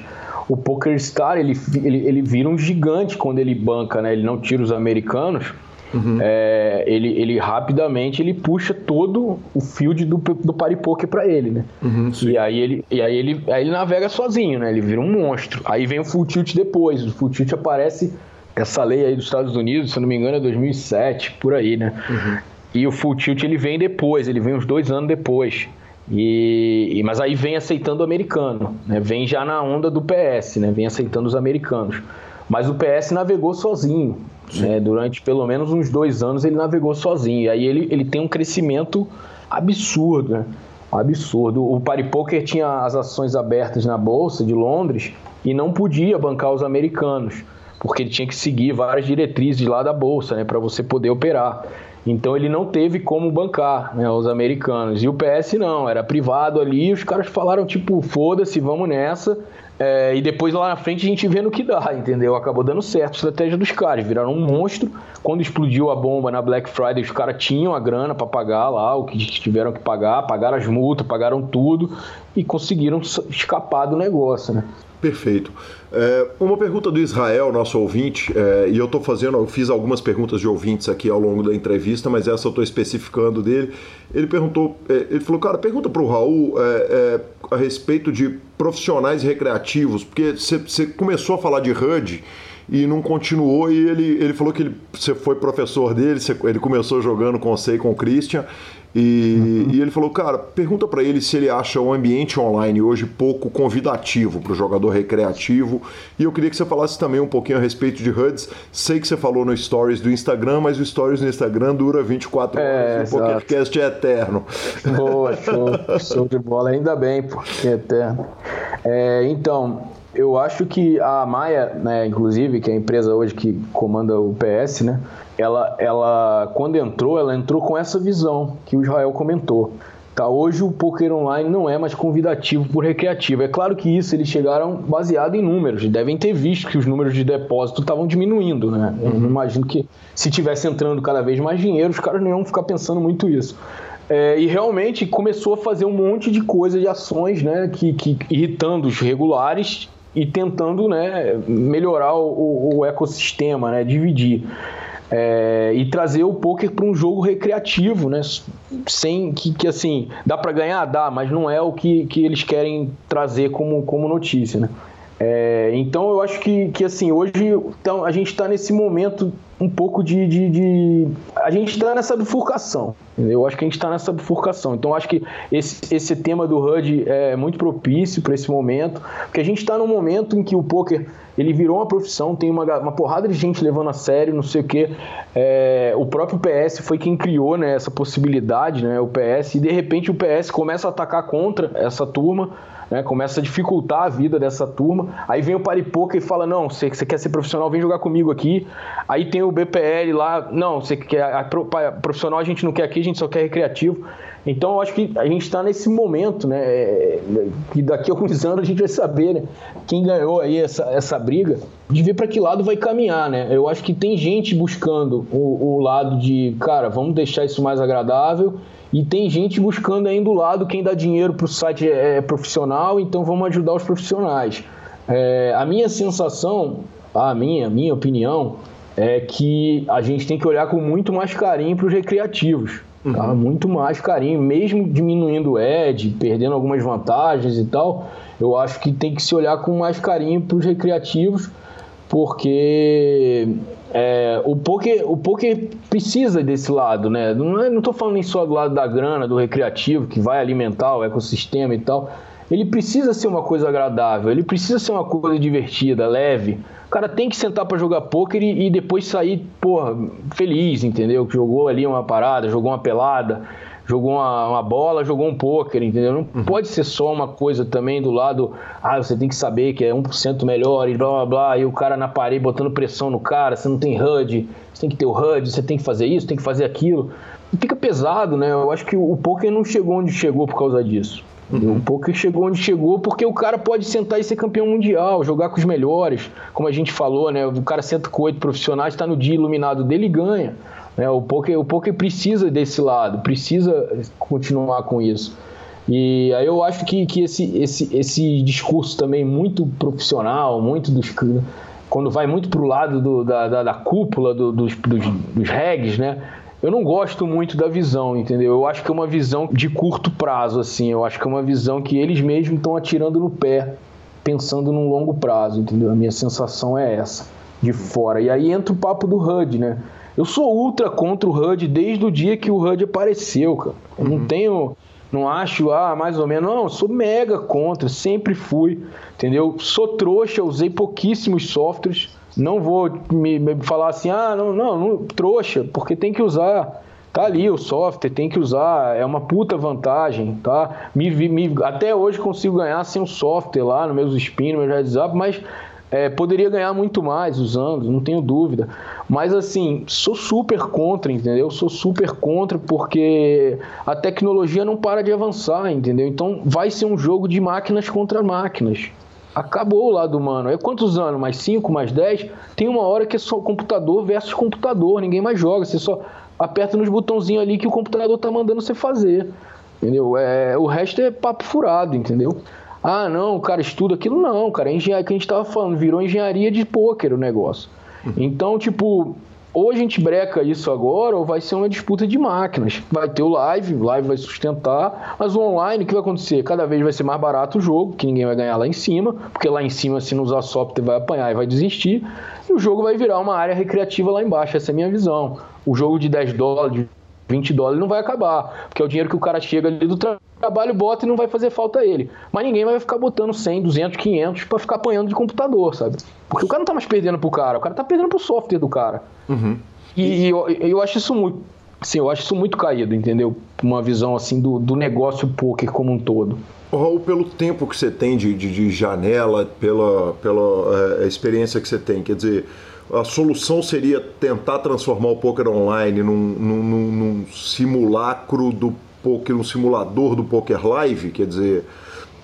O Poker Star, ele, ele, ele vira um gigante quando ele banca, né? Ele não tira os americanos, uhum. é, ele, ele rapidamente ele puxa todo o field do, do paripoker para ele, né? Uhum, e aí ele e aí ele aí ele navega sozinho, né? Ele vira um monstro. Aí vem o full tilt depois. O full tilt aparece essa lei aí dos Estados Unidos, se eu não me engano, é 2007, por aí, né? Uhum. E o full tilt ele vem depois, ele vem uns dois anos depois. E, e, mas aí vem aceitando o americano, né? Vem já na onda do PS, né? Vem aceitando os americanos. Mas o PS navegou sozinho. Né? Durante pelo menos uns dois anos ele navegou sozinho. E aí ele, ele tem um crescimento absurdo, né? Absurdo. O Paripoker tinha as ações abertas na Bolsa de Londres e não podia bancar os americanos, porque ele tinha que seguir várias diretrizes lá da Bolsa, né? Para você poder operar. Então ele não teve como bancar né, os americanos. E o PS não, era privado ali. os caras falaram, tipo, foda-se, vamos nessa. É, e depois lá na frente a gente vê no que dá, entendeu? Acabou dando certo a estratégia dos caras, viraram um monstro. Quando explodiu a bomba na Black Friday, os caras tinham a grana para pagar lá, o que tiveram que pagar, pagaram as multas, pagaram tudo e conseguiram escapar do negócio, né? Perfeito. É, uma pergunta do Israel, nosso ouvinte, é, e eu estou fazendo, eu fiz algumas perguntas de ouvintes aqui ao longo da entrevista, mas essa eu estou especificando dele. Ele perguntou, é, ele falou, cara, pergunta para o Raul é, é, a respeito de profissionais recreativos, porque você começou a falar de HUD e não continuou, e ele, ele falou que você foi professor dele, ele começou jogando com você e com o Christian, e, uhum. e ele falou, cara, pergunta para ele se ele acha o ambiente online hoje pouco convidativo para o jogador recreativo. E eu queria que você falasse também um pouquinho a respeito de HUDs. Sei que você falou no Stories do Instagram, mas o Stories no Instagram dura 24 é, horas e o podcast é eterno. Boa, show, show de bola. Ainda bem, porque é eterno. É, então, eu acho que a Maia, né, inclusive, que é a empresa hoje que comanda o PS, né? Ela, ela quando entrou, ela entrou com essa visão que o Israel comentou. Tá, hoje o poker online não é mais convidativo por recreativo. É claro que isso eles chegaram baseado em números. Devem ter visto que os números de depósito estavam diminuindo, né? Eu uhum. imagino que se tivesse entrando cada vez mais dinheiro, os caras não iam ficar pensando muito isso. É, e realmente começou a fazer um monte de coisa, de ações, né? Que, que irritando os regulares e tentando, né? Melhorar o, o ecossistema, né? Dividir. É, e trazer o poker para um jogo recreativo, né? Sem que, que assim, dá para ganhar? Dá, mas não é o que, que eles querem trazer como, como notícia, né? É, então eu acho que, que assim, hoje então, a gente está nesse momento um pouco de, de, de... A gente está nessa bifurcação. Eu acho que a gente está nessa bifurcação. Então, acho que esse, esse tema do HUD é muito propício para esse momento, porque a gente está num momento em que o poker ele virou uma profissão, tem uma, uma porrada de gente levando a sério, não sei o quê. É, o próprio PS foi quem criou né, essa possibilidade, né, o PS, e de repente o PS começa a atacar contra essa turma né? Começa a dificultar a vida dessa turma. Aí vem o Paripoca e fala: Não, você, você quer ser profissional, vem jogar comigo aqui. Aí tem o BPL lá: Não, você quer. A, a, profissional a gente não quer aqui, a gente só quer recreativo. Então eu acho que a gente está nesse momento, né? É, que daqui a alguns anos a gente vai saber né? quem ganhou aí essa, essa briga, de ver para que lado vai caminhar, né? Eu acho que tem gente buscando o, o lado de, cara, vamos deixar isso mais agradável e tem gente buscando aí do lado quem dá dinheiro para o site é, é, profissional, então vamos ajudar os profissionais. É, a minha sensação, a minha, minha opinião, é que a gente tem que olhar com muito mais carinho para os recreativos. Tá? Uhum. Muito mais carinho, mesmo diminuindo o Ed, perdendo algumas vantagens e tal, eu acho que tem que se olhar com mais carinho para os recreativos, porque é, o, poker, o poker precisa desse lado, né? Não, é, não tô falando nem só do lado da grana, do recreativo, que vai alimentar o ecossistema e tal. Ele precisa ser uma coisa agradável, ele precisa ser uma coisa divertida, leve. O cara tem que sentar para jogar poker e, e, depois sair, porra, feliz, entendeu? Que jogou ali uma parada, jogou uma pelada jogou uma, uma bola, jogou um pôquer, entendeu? Não uhum. pode ser só uma coisa também do lado, ah, você tem que saber que é 1% melhor e blá blá blá, e o cara na parede botando pressão no cara, você não tem HUD, você tem que ter o HUD, você tem que fazer isso, tem que fazer aquilo. E fica pesado, né? Eu acho que o poker não chegou onde chegou por causa disso. Uhum. O poker chegou onde chegou porque o cara pode sentar e ser campeão mundial, jogar com os melhores, como a gente falou, né? O cara senta com oito profissionais, está no dia iluminado dele e ganha. Né? O, poker, o poker precisa desse lado, precisa continuar com isso. E aí eu acho que, que esse, esse, esse discurso também muito profissional, muito dos quando vai muito pro lado do, da, da, da, cúpula do, dos, dos, dos regs, né? Eu não gosto muito da visão, entendeu? Eu acho que é uma visão de curto prazo, assim. Eu acho que é uma visão que eles mesmos estão atirando no pé, pensando num longo prazo, entendeu? A minha sensação é essa, de fora. E aí entra o papo do HUD, né? Eu sou ultra contra o HUD desde o dia que o HUD apareceu, cara. Eu uhum. não tenho. Não acho, ah, mais ou menos. Não, eu sou mega contra, sempre fui, entendeu? Sou trouxa, usei pouquíssimos softwares não vou me, me falar assim, ah, não, não, não, trouxa, porque tem que usar. Tá ali o software, tem que usar, é uma puta vantagem, tá? Me, me, até hoje consigo ganhar sem o software lá no meus spin, no meu WhatsApp, mas é, poderia ganhar muito mais usando, não tenho dúvida. Mas assim, sou super contra, entendeu? Sou super contra porque a tecnologia não para de avançar, entendeu? Então vai ser um jogo de máquinas contra máquinas. Acabou o lado humano. É quantos anos? Mais 5, mais 10? Tem uma hora que é só computador versus computador. Ninguém mais joga. Você só aperta nos botãozinhos ali que o computador tá mandando você fazer. Entendeu? É, o resto é papo furado, entendeu? Ah, não, o cara estuda aquilo. Não, cara, é engenharia que a gente tava falando. Virou engenharia de pôquer o negócio. Uhum. Então, tipo, ou a gente breca isso agora, ou vai ser uma disputa de máquinas. Vai ter o live, o live vai sustentar, mas o online, o que vai acontecer? Cada vez vai ser mais barato o jogo, que ninguém vai ganhar lá em cima, porque lá em cima, se não usar software, vai apanhar e vai desistir, e o jogo vai virar uma área recreativa lá embaixo. Essa é a minha visão. O jogo de 10 dólares, 20 dólares não vai acabar, porque é o dinheiro que o cara chega ali do trabalho, bota e não vai fazer falta a ele. Mas ninguém vai ficar botando 100, 200, 500 para ficar apanhando de computador, sabe? Porque o cara não tá mais perdendo pro cara, o cara tá perdendo pro software do cara. Uhum. E, e eu, eu acho isso muito, sim, eu acho isso muito caído, entendeu? Uma visão assim do, do negócio poker como um todo. Raul, pelo tempo que você tem de, de, de janela, pela, pela é, experiência que você tem, quer dizer, a solução seria tentar transformar o poker online num, num, num simulacro do poker, um simulador do poker live, quer dizer,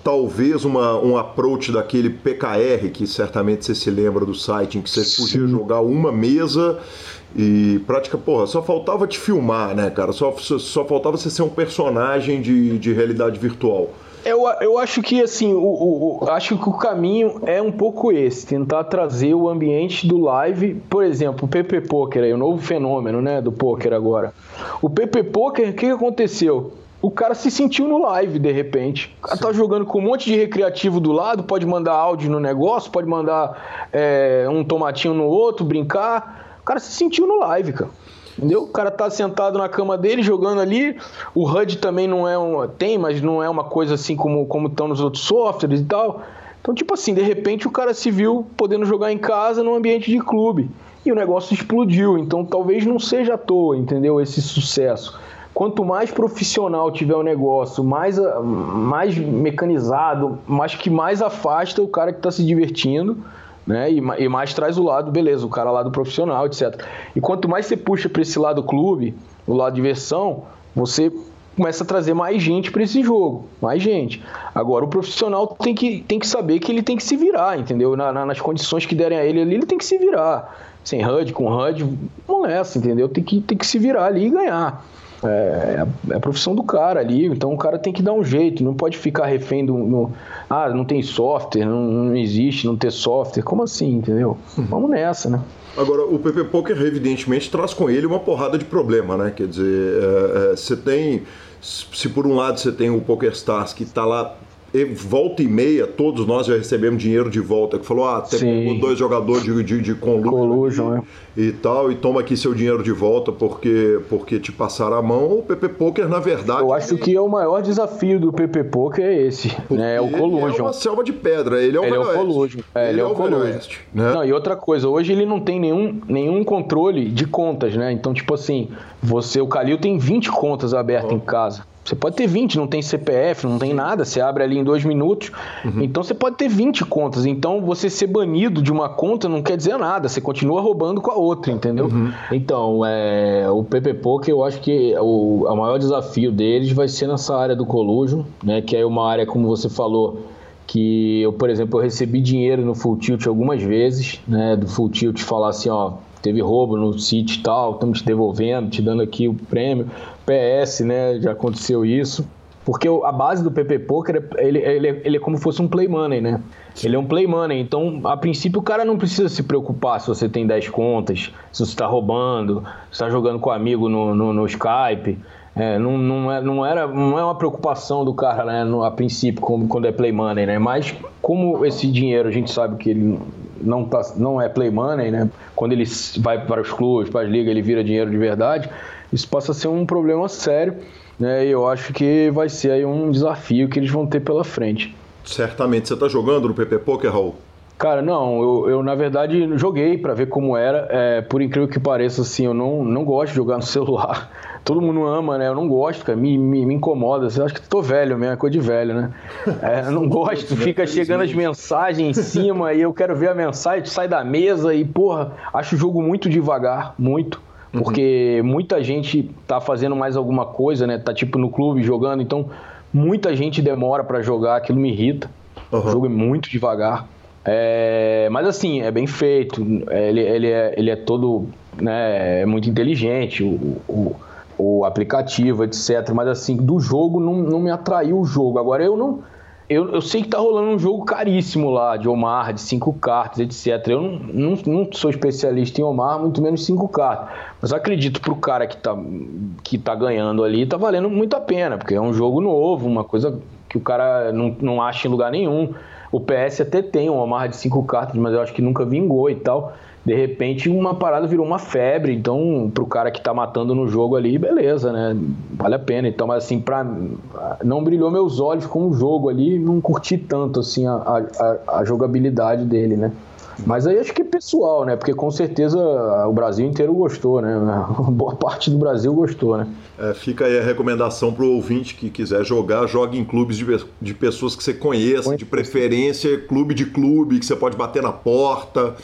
talvez uma, um approach daquele PKR, que certamente você se lembra do site, em que você podia jogar uma mesa e prática, porra, só faltava te filmar, né, cara? Só, só, só faltava você ser um personagem de, de realidade virtual. Eu, eu acho que assim, o, o, o, acho que o caminho é um pouco esse, tentar trazer o ambiente do live, por exemplo, o PP Poker aí, o novo fenômeno, né, do poker agora. O PP Poker, o que, que aconteceu? O cara se sentiu no live de repente. O cara tá jogando com um monte de recreativo do lado, pode mandar áudio no negócio, pode mandar é, um tomatinho no outro, brincar. O cara se sentiu no live, cara. Entendeu? O cara tá sentado na cama dele jogando ali. O HUD também não é um. Tem, mas não é uma coisa assim como como estão nos outros softwares e tal. Então, tipo assim, de repente o cara se viu podendo jogar em casa num ambiente de clube. E o negócio explodiu. Então talvez não seja à toa, entendeu? Esse sucesso. Quanto mais profissional tiver o negócio, mais, mais mecanizado, mais que mais afasta o cara que está se divertindo né? E, e, mais traz o lado, beleza, o cara lá do profissional, etc. E quanto mais você puxa para esse lado clube, o lado diversão, você começa a trazer mais gente para esse jogo, mais gente. Agora o profissional tem que, tem que saber que ele tem que se virar, entendeu? Na, na, nas condições que derem a ele ali, ele tem que se virar. Sem HUD, com HUD, não é essa, entendeu? Tem que, tem que se virar ali e ganhar. É, é, a profissão do cara ali, então o cara tem que dar um jeito, não pode ficar refém do. No, ah, não tem software, não, não, existe não ter software. Como assim, entendeu? Uhum. Vamos nessa, né? Agora, o PP Poker, evidentemente, traz com ele uma porrada de problema, né? Quer dizer, é, é, você tem. Se por um lado você tem o PokerStars que está lá volta e meia, todos nós já recebemos dinheiro de volta, que falou, ah, tem dois jogadores de, de, de collusion, e, é. e tal, e toma aqui seu dinheiro de volta porque, porque te passaram a mão. O PP Poker, na verdade... Eu acho que é o maior desafio do PP Poker é esse, né? É o collusion. Ele é uma selva de pedra, ele é o ele é o collusion. É, ele, ele, é, é o collusion. Né? Não, e outra coisa, hoje ele não tem nenhum, nenhum controle de contas, né? Então, tipo assim, você, o Calil tem 20 contas abertas em casa. Você pode ter 20, não tem CPF, não tem nada, você abre ali em dois minutos. Uhum. Então você pode ter 20 contas. Então você ser banido de uma conta não quer dizer nada, você continua roubando com a outra, entendeu? Uhum. Então, é, o PP Poker, eu acho que o, o maior desafio deles vai ser nessa área do collusion, né? Que é uma área, como você falou, que eu, por exemplo, eu recebi dinheiro no Full Tilt algumas vezes, né? Do Full Tilt falar assim, ó, teve roubo no sítio e tal, estamos te devolvendo, te dando aqui o prêmio. PS, né? Já aconteceu isso. Porque a base do PP Poker, ele, ele, ele é como se fosse um play money, né? Ele é um play money, então a princípio o cara não precisa se preocupar se você tem 10 contas, se você está roubando, se está jogando com amigo no, no, no Skype. É, não, não, é, não, era, não é uma preocupação do cara, né, no, a princípio, como, quando é play money, né? Mas como esse dinheiro a gente sabe que ele não, tá, não é play money, né? Quando ele vai para os clubes, para as ligas, ele vira dinheiro de verdade, isso passa a ser um problema sério, né? E eu acho que vai ser aí um desafio que eles vão ter pela frente. Certamente. Você está jogando no PP Poker, Raul? Cara, não, eu, eu na verdade joguei para ver como era. É, por incrível que pareça, assim, eu não, não gosto de jogar no celular. Todo mundo ama, né? Eu não gosto, cara. Me, me, me incomoda. Eu acho que tô velho mesmo, é coisa de velho, né? É, eu não gosto, fica chegando as mensagens em cima e eu quero ver a mensagem, sai da mesa e, porra, acho o jogo muito devagar, muito. Porque uhum. muita gente tá fazendo mais alguma coisa, né? Tá tipo no clube jogando, então muita gente demora para jogar, aquilo me irrita. Uhum. O jogo é muito devagar. É, mas assim, é bem feito, ele, ele, é, ele é todo né, é muito inteligente, o, o, o, aplicativo, etc. Mas assim, do jogo não, não me atraiu o jogo. Agora eu não. Eu, eu sei que tá rolando um jogo caríssimo lá, de Omar, de cinco cartas, etc. Eu não, não, não sou especialista em Omar, muito menos cinco cartas. Mas acredito pro cara que tá, que tá ganhando ali, tá valendo muito a pena, porque é um jogo novo, uma coisa que o cara não, não acha em lugar nenhum. O PS até tem um Omar de cinco cartas, mas eu acho que nunca vingou e tal. De repente, uma parada virou uma febre. Então, pro cara que tá matando no jogo ali, beleza, né? Vale a pena. Então, mas assim, pra, não brilhou meus olhos com o jogo ali. Não curti tanto, assim, a, a, a jogabilidade dele, né? Mas aí acho que é pessoal, né? Porque com certeza o Brasil inteiro gostou, né? Boa parte do Brasil gostou, né? É, fica aí a recomendação para o ouvinte que quiser jogar, jogue em clubes de, de pessoas que você conheça, de preferência clube de clube, que você pode bater na porta,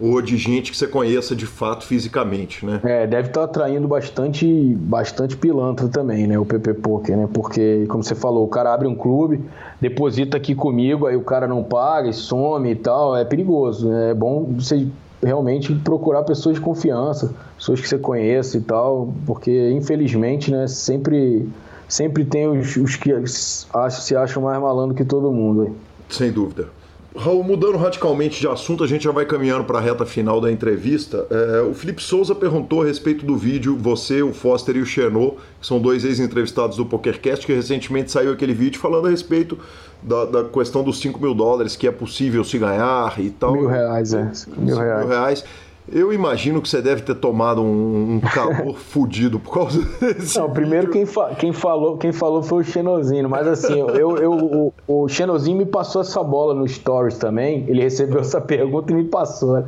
ou de gente que você conheça de fato fisicamente, né? É, deve estar tá atraindo bastante, bastante pilantra também, né? O PP Poker, né? Porque, como você falou, o cara abre um clube, deposita aqui comigo, aí o cara não paga e some e tal, é perigoso. Né? É bom você realmente procurar pessoas de confiança, pessoas que você conheça e tal, porque infelizmente, né, sempre, sempre tem os, os que acham, se acham mais malandro que todo mundo. Sem dúvida. Raul, mudando radicalmente de assunto, a gente já vai caminhando para a reta final da entrevista. É, o Felipe Souza perguntou a respeito do vídeo, você, o Foster e o Chenot, que são dois ex-entrevistados do PokerCast, que recentemente saiu aquele vídeo falando a respeito da, da, questão dos 5 mil dólares que é possível se ganhar e tal. Mil reais, é. Mil reais. Mil reais. Eu imagino que você deve ter tomado um, um calor fudido por causa desse. Não, primeiro quem, fa quem, falou, quem falou foi o Xenozinho, mas assim, eu, eu, o, o Xenozinho me passou essa bola no Stories também. Ele recebeu essa pergunta e me passou.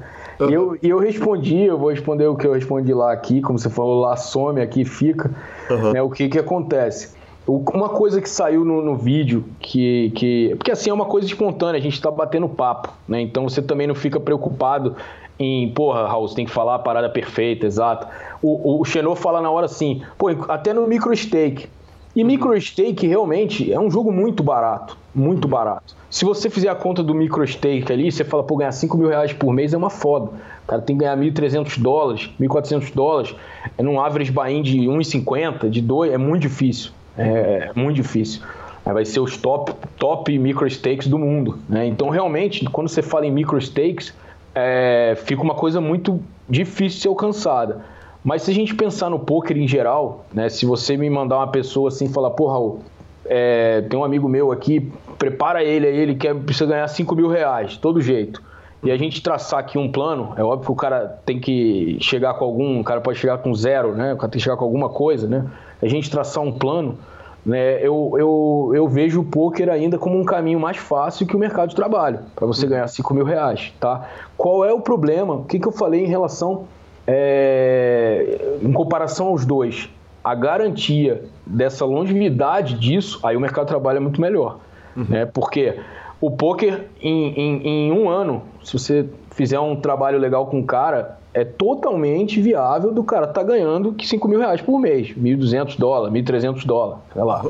E eu, e eu respondi, eu vou responder o que eu respondi lá aqui, como você falou, lá some, aqui fica. Uhum. Né, o que que acontece? Uma coisa que saiu no, no, vídeo, que, que. Porque assim é uma coisa espontânea, a gente tá batendo papo, né? Então você também não fica preocupado em, porra, Raul, você tem que falar a parada perfeita, exata. O, o Xenô fala na hora assim, pô, até no micro stake. E micro stake realmente é um jogo muito barato, muito barato. Se você fizer a conta do micro stake ali, você fala, pô, ganhar 5 mil reais por mês é uma foda. O cara tem que ganhar 1.300 dólares, 1.400 dólares, é num average buy-in de 1,50, de 2, é muito difícil. É, é muito difícil. Vai ser os top, top micro stakes do mundo. Né? Então, realmente, quando você fala em micro stakes, é, fica uma coisa muito difícil de ser alcançada. Mas se a gente pensar no poker em geral, né, se você me mandar uma pessoa assim falar, Raul, é, tem um amigo meu aqui, prepara ele aí, ele quer, precisa ganhar 5 mil reais, todo jeito. E a gente traçar aqui um plano, é óbvio que o cara tem que chegar com algum, o cara pode chegar com zero, né? O cara tem que chegar com alguma coisa, né? A gente traçar um plano, né? Eu, eu, eu vejo o poker ainda como um caminho mais fácil que o mercado de trabalho, para você ganhar 5 mil reais, tá? Qual é o problema? O que, que eu falei em relação, é, em comparação aos dois? A garantia dessa longevidade disso, aí o mercado de trabalho é muito melhor, uhum. né? Porque o poker em, em, em um ano, se você fizer um trabalho legal com o cara, é totalmente viável do cara tá ganhando 5 mil reais por mês, 1.200 dólares, 1.300 dólares, sei lá.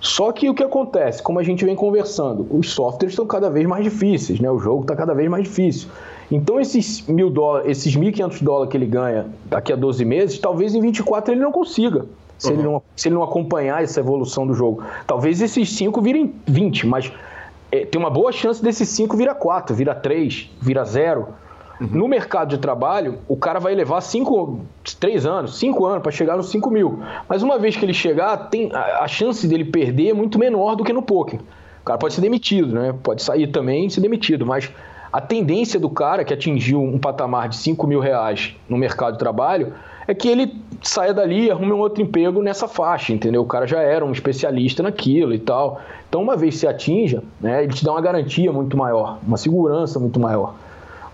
Só que o que acontece, como a gente vem conversando, os softwares estão cada vez mais difíceis, né? O jogo está cada vez mais difícil. Então esses mil dólares, esses 1.500 dólares que ele ganha daqui a 12 meses, talvez em 24 ele não consiga. se, uhum. ele não, se ele não acompanhar essa evolução do jogo. Talvez esses 5 virem 20, mas é, tem uma boa chance desses 5 virar 4, vira 3, vira 0. Uhum. No mercado de trabalho, o cara vai levar 5, 3 anos, 5 anos para chegar nos 5 mil. Mas uma vez que ele chegar, tem, a, a chance dele perder é muito menor do que no poker. O cara pode ser demitido, né? Pode sair também e ser demitido, mas a tendência do cara que atingiu um patamar de 5 mil reais no mercado de trabalho é que ele saia dali e arrume um outro emprego nessa faixa, entendeu? O cara já era um especialista naquilo e tal. Então, uma vez se atinja, né, ele te dá uma garantia muito maior, uma segurança muito maior.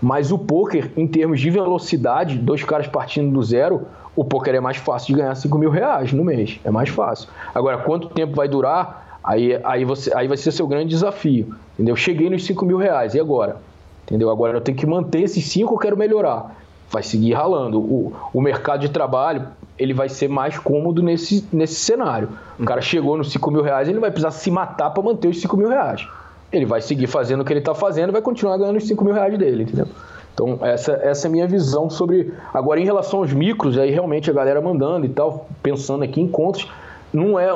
Mas o poker, em termos de velocidade, dois caras partindo do zero, o poker é mais fácil de ganhar 5 mil reais no mês. É mais fácil. Agora, quanto tempo vai durar? Aí, aí, você, aí vai ser seu grande desafio. Entendeu? Cheguei nos 5 mil reais, e agora? Entendeu? Agora eu tenho que manter esses 5, eu quero melhorar. Vai seguir ralando. O, o mercado de trabalho, ele vai ser mais cômodo nesse, nesse cenário. O cara chegou nos 5 mil reais, ele vai precisar se matar para manter os 5 mil reais ele vai seguir fazendo o que ele está fazendo e vai continuar ganhando os 5 mil reais dele, entendeu? Então, essa, essa é a minha visão sobre. Agora, em relação aos micros, aí realmente a galera mandando e tal, pensando aqui em contas, não é.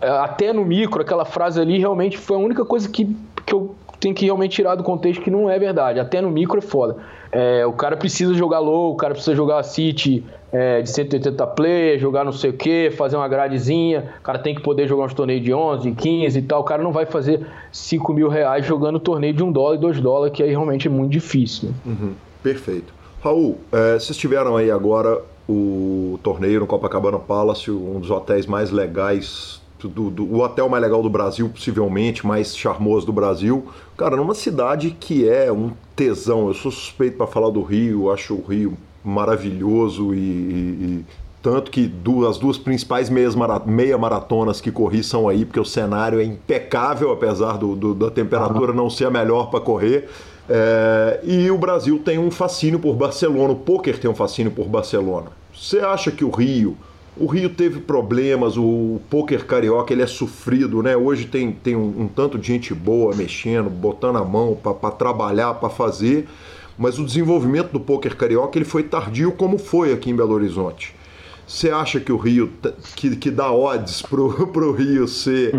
Até no micro, aquela frase ali realmente foi a única coisa que, que eu tenho que realmente tirar do contexto que não é verdade. Até no micro é foda. É, o cara precisa jogar low, o cara precisa jogar City é, de 180 play, jogar não sei o que, fazer uma gradezinha. O cara tem que poder jogar uns torneios de 11, 15 e tal. O cara não vai fazer 5 mil reais jogando torneio de 1 dólar e 2 dólares, que aí realmente é muito difícil. Né? Uhum, perfeito. Raul, é, vocês tiveram aí agora o torneio no Copacabana Palace, um dos hotéis mais legais do, do, o hotel mais legal do Brasil, possivelmente, mais charmoso do Brasil. Cara, numa cidade que é um tesão. Eu sou suspeito para falar do Rio, acho o Rio maravilhoso e, e, tanto que duas, as duas principais meias meia maratonas que corri são aí, porque o cenário é impecável, apesar do, do da temperatura não ser a melhor para correr. É, e o Brasil tem um fascínio por Barcelona, o poker tem um fascínio por Barcelona. Você acha que o Rio o Rio teve problemas, o poker carioca ele é sofrido, né? Hoje tem, tem um, um tanto de gente boa mexendo, botando a mão para trabalhar, para fazer, mas o desenvolvimento do poker carioca ele foi tardio como foi aqui em Belo Horizonte. Você acha que o Rio, que, que dá odds pro, pro Rio ser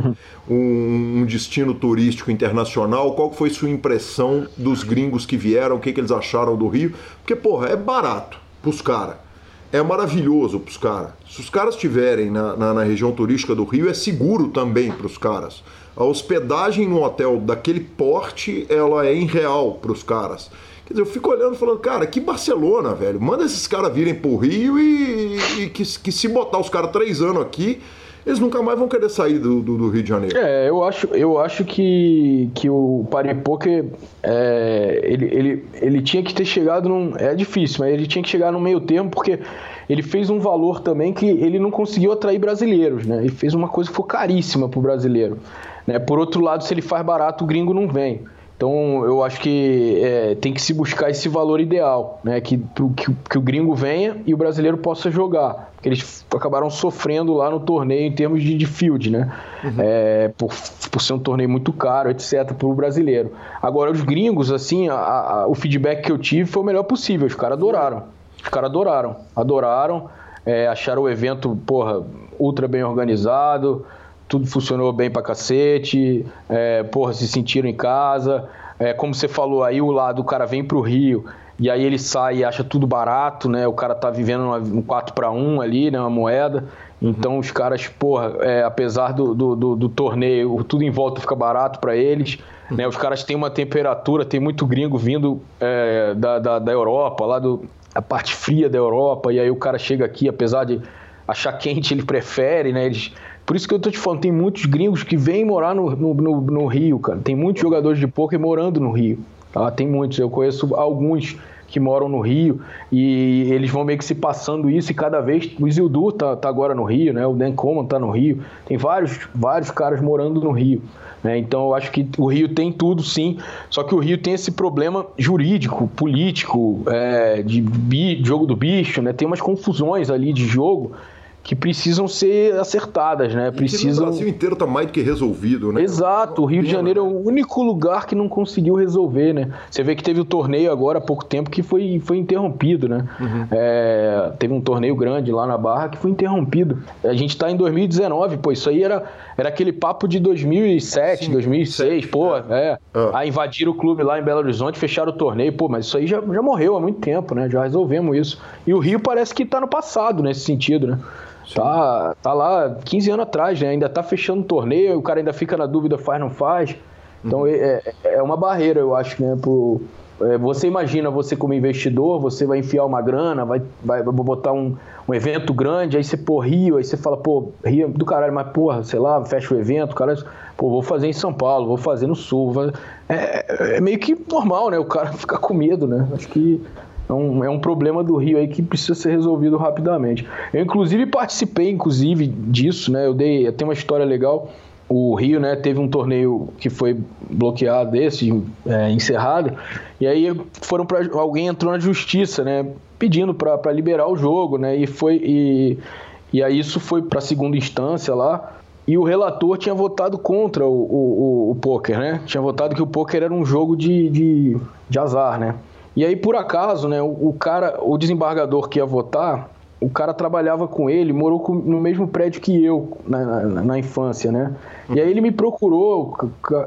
um, um, destino turístico internacional? Qual foi sua impressão dos gringos que vieram? O que, que eles acharam do Rio? Porque, porra, é barato pros caras é maravilhoso para os caras. Se os caras estiverem na, na, na, região turística do Rio, é seguro também para os caras. A hospedagem no hotel daquele porte, ela é irreal para os caras. Quer dizer, eu fico olhando e falando, cara, que Barcelona, velho. Manda esses caras virem pro Rio e, e que, que se botar os caras três anos aqui, eles nunca mais vão querer sair do, do, do, Rio de Janeiro. É, eu acho, eu acho que, que o Paripoker, é, ele, ele, ele tinha que ter chegado num... É difícil, mas ele tinha que chegar no meio termo, porque ele fez um valor também que ele não conseguiu atrair brasileiros, né? Ele fez uma coisa que foi caríssima pro brasileiro. Né? Por outro lado, se ele faz barato, o gringo não vem. Então eu acho que é, tem que se buscar esse valor ideal, né? Que, que, que, o gringo venha e o brasileiro possa jogar. Porque eles acabaram sofrendo lá no torneio em termos de, de field, né? Uhum. É, por, por ser um torneio muito caro, etc., para o brasileiro. Agora, os gringos, assim, a, a, o feedback que eu tive foi o melhor possível. Os caras adoraram. Os caras adoraram. Adoraram. É, acharam o evento, porra, ultra bem organizado tudo funcionou bem pra cacete, é, porra, se sentiram em casa. É, como você falou aí, o lado, o cara vem pro Rio e aí ele sai e acha tudo barato, né? O cara tá vivendo um 4 para 1 ali, né? Uma moeda. Então os caras, porra, é, apesar do, do, do, do, torneio, tudo em volta fica barato para eles. Né? Os caras têm uma temperatura, tem muito gringo vindo é, da, da, da Europa, lá do, a parte fria da Europa, e aí o cara chega aqui, apesar de achar quente, ele prefere, né? Eles por isso que eu tô te falando, tem muitos gringos que vêm morar no, no, no, no Rio, cara. Tem muitos jogadores de poker morando no Rio. Tá? Tem muitos, eu conheço alguns que moram no Rio e eles vão meio que se passando isso e cada vez o Isildur tá, tá agora no Rio, né? O Dan Coleman tá no Rio. Tem vários, vários caras morando no Rio. Né? Então eu acho que o Rio tem tudo sim, só que o Rio tem esse problema jurídico, político, é, de, de jogo do bicho, né? Tem umas confusões ali de jogo que precisam ser acertadas, né? Precisam... o Brasil inteiro está mais do que resolvido, né? Exato, o Rio de Janeiro é o único lugar que não conseguiu resolver, né? Você vê que teve o torneio agora há pouco tempo que foi, foi interrompido, né? Uhum. É, teve um torneio grande lá na Barra que foi interrompido. A gente está em 2019, pô, isso aí era, era aquele papo de 2007, Sim, 2006, pô, é. é. Ah. Aí invadiram o clube lá em Belo Horizonte, fecharam o torneio, pô, mas isso aí já, já morreu há muito tempo, né? Já resolvemos isso. E o Rio parece que está no passado nesse sentido, né? Tá, tá lá 15 anos atrás, né? Ainda tá fechando o torneio, o cara ainda fica na dúvida, faz, não faz. Então uhum. é, é, é uma barreira, eu acho, né? Pro, é, você imagina você como investidor, você vai enfiar uma grana, vai, vai, vai botar um, um evento grande, aí você, pô, Rio, aí você fala, pô, Rio é do caralho, mas porra, sei lá, fecha o evento, cara, pô, vou fazer em São Paulo, vou fazer no Sul. É, é, é meio que normal, né? O cara ficar com medo, né? Acho que é um, é um problema do Rio aí que precisa ser resolvido rapidamente. Eu, inclusive, participei, inclusive, disso, né? Eu dei, tem uma história legal. O Rio, né, teve um torneio que foi bloqueado desse, é, encerrado, e aí foram para alguém entrou na justiça, né, pedindo para liberar o jogo, né, e foi e, e aí isso foi para segunda instância lá. E o relator tinha votado contra o, o, o, o poker, né? Tinha votado que o poker era um jogo de, de, de azar, né? E aí, por acaso, né, o, o cara, o desembargador que ia votar, o cara trabalhava com ele, morou com, no mesmo prédio que eu na, na, na infância, né? E aí ele me procurou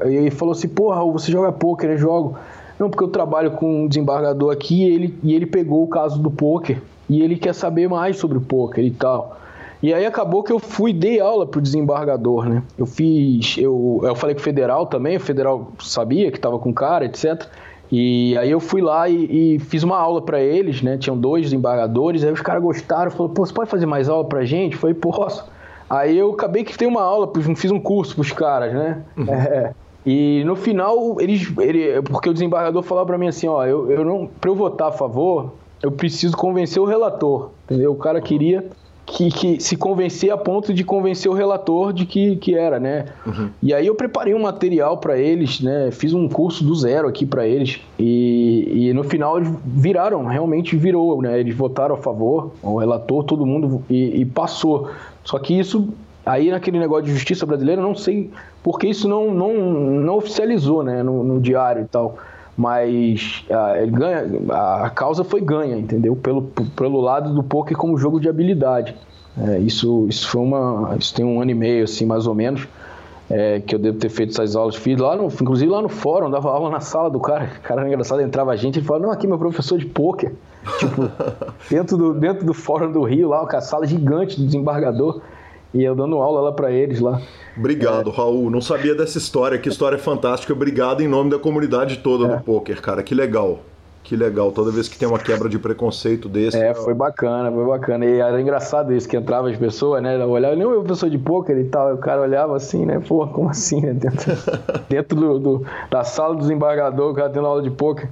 e falou assim: Porra, você joga pôquer? Eu jogo. Não, porque eu trabalho com um desembargador aqui e ele, e ele pegou o caso do pôquer e ele quer saber mais sobre o pôquer e tal. E aí acabou que eu fui, dei aula pro desembargador, né? Eu fiz, eu, eu falei com o federal também, o federal sabia que estava com cara, etc. E aí eu fui lá e, e fiz uma aula para eles, né? Tinham dois desembargadores, aí os caras gostaram, falaram, pô, você pode fazer mais aula pra gente? Eu falei, posso. Aí eu acabei que tem uma aula, fiz um curso pros caras, né? Uhum. É, e no final, eles, ele, porque o desembargador falou para mim assim, ó, eu, eu não, para eu votar a favor, eu preciso convencer o relator, entendeu? O cara queria que, que, se convencer a ponto de convencer o relator de que, que era, né? Uhum. E aí eu preparei um material para eles, né? Fiz um curso do zero aqui para eles e, e no final eles viraram, realmente virou, né? Eles votaram a favor, o relator, todo mundo e, e passou. Só que isso aí naquele negócio de justiça brasileira, não sei porque isso não, não, não oficializou, né? No, no diário e tal mas a, ah, ele ganha, a causa foi ganha, entendeu? Pelo, pelo lado do poker como jogo de habilidade. É, isso, isso foi uma. Isso tem um ano e meio, assim, mais ou menos, é, que eu devo ter feito essas aulas. Fiz lá no, inclusive lá no fórum, dava aula na sala do cara. O cara era engraçado, entrava a gente e falava, não, aqui meu professor de poker. tipo, dentro do, dentro do fórum do Rio, lá, com a sala gigante do desembargador. E eu dando aula lá para eles lá. Obrigado, é. Raul. Não sabia dessa história. Que história fantástica. Obrigado em nome da comunidade toda é. do poker, cara. Que legal. Que legal. Toda vez que tem uma quebra de preconceito desse. É, foi bacana, foi bacana. E era engraçado isso, que entrava as pessoas, né? Olhava, nem o professor de poker e tal. E o cara olhava assim, né? Pô, como assim, né? Dentro, dentro do, do, da sala do desembargador, o cara tendo aula de poker.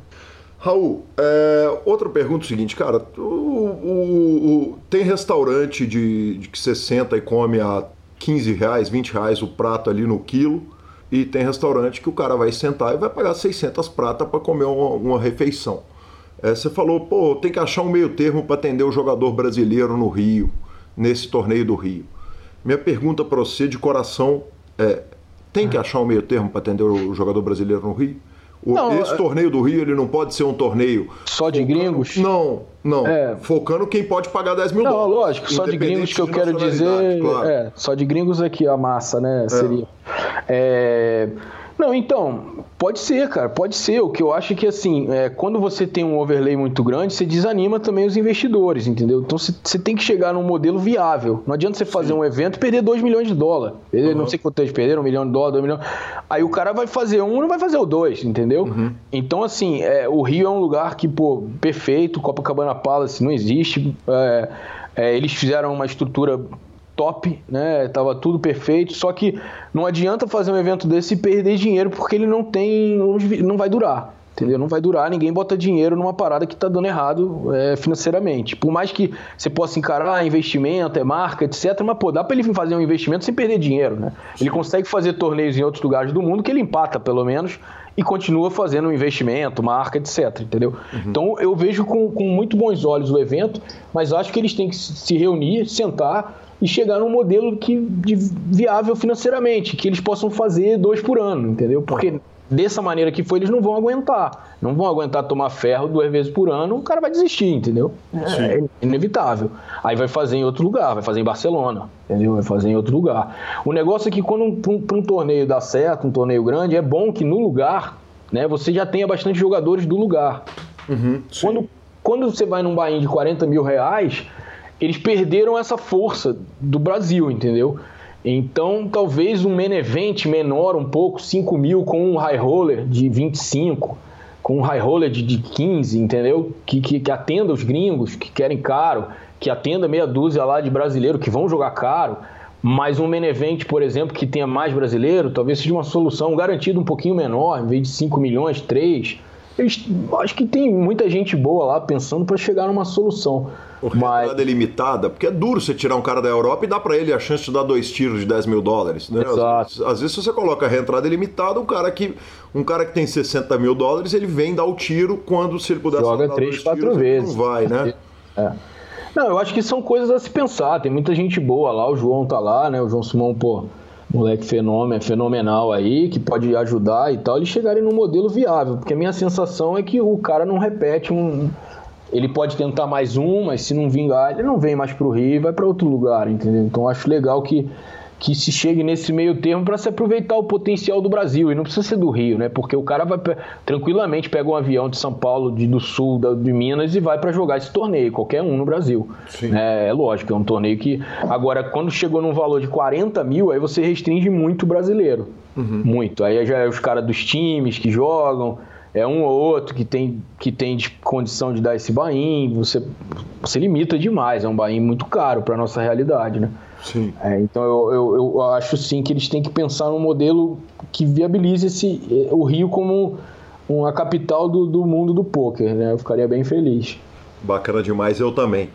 Raul, é, outra pergunta é o seguinte, cara, o, o, o, tem restaurante de, de, que você senta e come a 15 reais, 20 reais o prato ali no quilo, e tem restaurante que o cara vai sentar e vai pagar 600 pratas para comer uma, uma refeição. É, você falou, pô, tem que achar um meio termo para atender o jogador brasileiro no Rio, nesse torneio do Rio. Minha pergunta para você de coração é, tem que achar um meio termo para atender o jogador brasileiro no Rio? O, não, esse é... torneio do Rio ele não pode ser um torneio. Só de focando... gringos? Não, não. É... Focando quem pode pagar 10 mil não, dólares. Não, lógico, só de gringos que eu quero dizer. Claro. É, só de gringos aqui a massa, né? É. Seria. É. Não, então, pode ser, cara, pode ser. O que eu acho é que, assim, é, quando você tem um overlay muito grande, você desanima também os investidores, entendeu? Então você tem que chegar num modelo viável. Não adianta você fazer Sim. um evento e perder 2 milhões de dólares. Uhum. Não sei quanto eles perderam, um milhão de dólares, 2 milhões. Aí o cara vai fazer um não vai fazer o dois, entendeu? Uhum. Então, assim, é, o Rio é um lugar que, pô, perfeito, Copacabana Palace não existe. É, é eles fizeram uma estrutura top, né? Tava tudo perfeito. Só que não adianta fazer um evento desse e perder dinheiro porque ele não tem, não vai durar. Entendeu? Não vai durar, ninguém bota dinheiro numa parada que está dando errado é, financeiramente. Por mais que você possa encarar ah, investimento, é marca, etc. Mas, pô, dá para ele fazer um investimento sem perder dinheiro, né? Ele consegue fazer torneios em outros lugares do mundo que ele empata, pelo menos, e continua fazendo um investimento, marca, etc. Entendeu? Uhum. Então eu vejo com, com muito bons olhos o evento, mas acho que eles têm que se reunir, sentar, e chegar num modelo que de viável financeiramente, que eles possam fazer dois por ano, entendeu? Porque dessa maneira que foi, eles não vão aguentar. Não vão aguentar tomar ferro duas vezes por ano, o cara vai desistir, entendeu? É, é inevitável. Aí vai fazer em outro lugar, vai fazer em Barcelona, entendeu? Vai fazer em outro lugar. O negócio é que quando um, um, um torneio dá certo, um torneio grande, é bom que no lugar, né, você já tenha bastante jogadores do lugar. Uhum, quando, quando você vai num bain de 40 mil reais, eles perderam essa força do Brasil, entendeu? Então, talvez um main event menor um pouco, 5 mil com um high roller de 25, com um high roller de, de 15, entendeu? Que, que, que, atenda os gringos que querem caro, que atenda meia dúzia lá de brasileiro que vão jogar caro. Mas um main event, por exemplo, que tenha mais brasileiro, talvez seja uma solução garantida um pouquinho menor, em vez de 5 milhões, 3. Eles, acho que tem muita gente boa lá pensando para chegar numa solução. O mas... é limitada, porque é duro você tirar um cara da Europa e dar para ele a chance de dar dois tiros de 10 mil dólares. Né? Exato. Às, vezes, às vezes, se você coloca a reentrada ilimitada, um cara que um cara que tem 60 mil dólares, ele vem dar o tiro quando, se ele puder Joga três, quatro tiros, vezes. não vai, né? É. Não, eu acho que são coisas a se pensar. Tem muita gente boa lá, o João tá lá, né? O João Simão, pô, moleque fenômeno, fenomenal aí, que pode ajudar e tal, eles chegarem num modelo viável, porque a minha sensação é que o cara não repete um. Ele pode tentar mais um, mas se não vingar, ele não vem mais pro Rio e vai para outro lugar, entendeu? Então acho legal que que se chegue nesse meio termo para se aproveitar o potencial do Brasil. E não precisa ser do Rio, né? Porque o cara vai tranquilamente pega um avião de São Paulo, de, do Sul, da, de Minas e vai para jogar esse torneio, qualquer um no Brasil. É, é, lógico, é um torneio que. Agora, quando chegou num valor de 40 mil, aí você restringe muito o brasileiro. Uhum. Muito. Aí já é os caras dos times que jogam é um ou outro que tem, que tem condição de dar esse bain, você, você limita demais, é um bain muito caro para nossa realidade, né? Sim. É, então eu, eu, eu, acho sim que eles têm que pensar num modelo que viabilize esse, o Rio como uma capital do, do mundo do poker, né? Eu ficaria bem feliz. Bacana demais, eu também.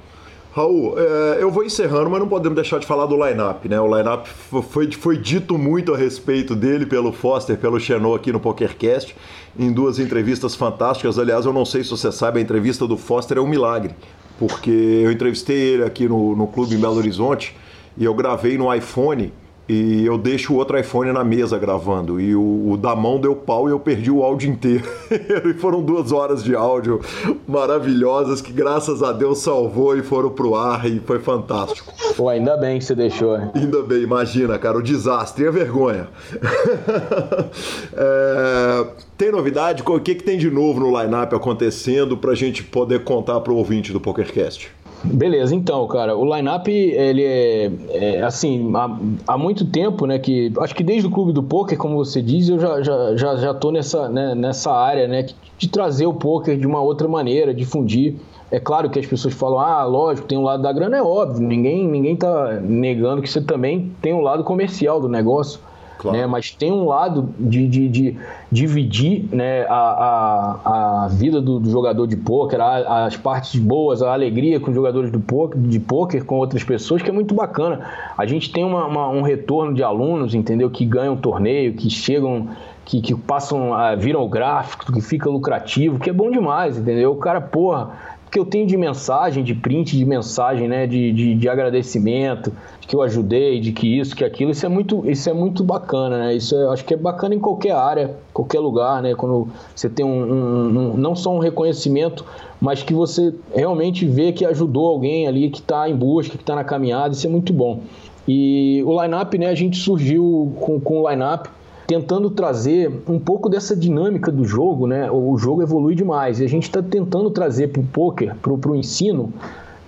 Raul, é, eu vou encerrando, mas não podemos deixar de falar do line-up, né? O line-up foi, foi dito muito a respeito dele pelo Foster, pelo Xenô aqui no PokerCast, em duas entrevistas fantásticas. Aliás, eu não sei se você sabe, a entrevista do Foster é um milagre, porque eu entrevistei ele aqui no, no clube em Belo Horizonte e eu gravei no iPhone e eu deixo o outro iPhone na mesa gravando. E o, o, da mão deu pau e eu perdi o áudio inteiro. e foram duas horas de áudio maravilhosas que, graças a Deus, salvou e foram pro ar e foi fantástico. Pô, ainda bem que você deixou. Hein? Ainda bem, imagina, cara, o desastre e a vergonha. é, tem novidade? O que, que tem de novo no line-up acontecendo pra gente poder contar pro ouvinte do PokerCast? Beleza, então, cara, o line-up, ele é, é assim, há, há, muito tempo, né, que, acho que desde o Clube do Poker, como você diz, eu já, já, já, já tô nessa, né, nessa área, né, de trazer o poker de uma outra maneira, difundir. É claro que as pessoas falam, ah, lógico, tem um lado da grana, é óbvio, ninguém, ninguém tá negando que você também tem um lado comercial do negócio. Claro. Né? Mas tem um lado de, de, de dividir né, a, a, a vida do, do jogador de pôquer, as partes boas, a alegria com os jogadores do de pôquer com outras pessoas, que é muito bacana. A gente tem uma, uma, um retorno de alunos, entendeu? Que ganham torneio, que chegam que, que, passam, viram o gráfico, que fica lucrativo, que é bom demais, entendeu? O cara, porra, que eu tenho de mensagem, de print de mensagem, né, de, de, de, agradecimento, de que eu ajudei, de que isso, que aquilo, isso é muito, isso é muito bacana, né? Isso é, acho que é bacana em qualquer área, qualquer lugar, né? Quando você tem um, um, um não só um reconhecimento, mas que você realmente vê que ajudou alguém ali que está em busca, que está na caminhada, isso é muito bom. E o line-up, né? A gente surgiu com, com o line-up tentando trazer um pouco dessa dinâmica do jogo, né? O jogo evolui demais e a gente está tentando trazer para o poker, para o ensino,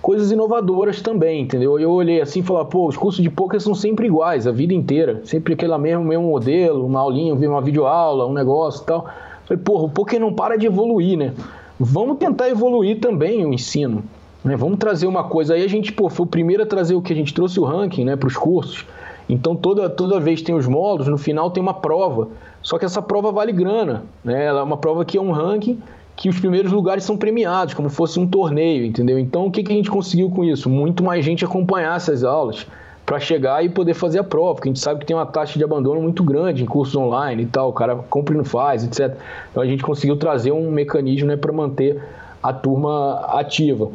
coisas inovadoras também, entendeu? Eu olhei assim e falei, pô, os cursos de poker são sempre iguais, a vida inteira, sempre aquele mesmo, mesmo modelo, uma aulinha, uma videoaula, um negócio e tal. Falei, porra, o poker não para de evoluir, né? Vamos tentar evoluir também o ensino. Né? Vamos trazer uma coisa. Aí a gente, pô, foi o primeiro a trazer o que a gente trouxe o ranking, né, para os cursos. Então toda, toda vez tem os módulos, no final tem uma prova. Só que essa prova vale grana, né? Ela é uma prova que é um ranking que os primeiros lugares são premiados, como fosse um torneio, entendeu? Então o que, que a gente conseguiu com isso? Muito mais gente acompanhar essas aulas para chegar e poder fazer a prova, porque a gente sabe que tem uma taxa de abandono muito grande em cursos online e tal, o cara compra e não faz, etc. Então a gente conseguiu trazer um mecanismo né, para manter a turma ativa.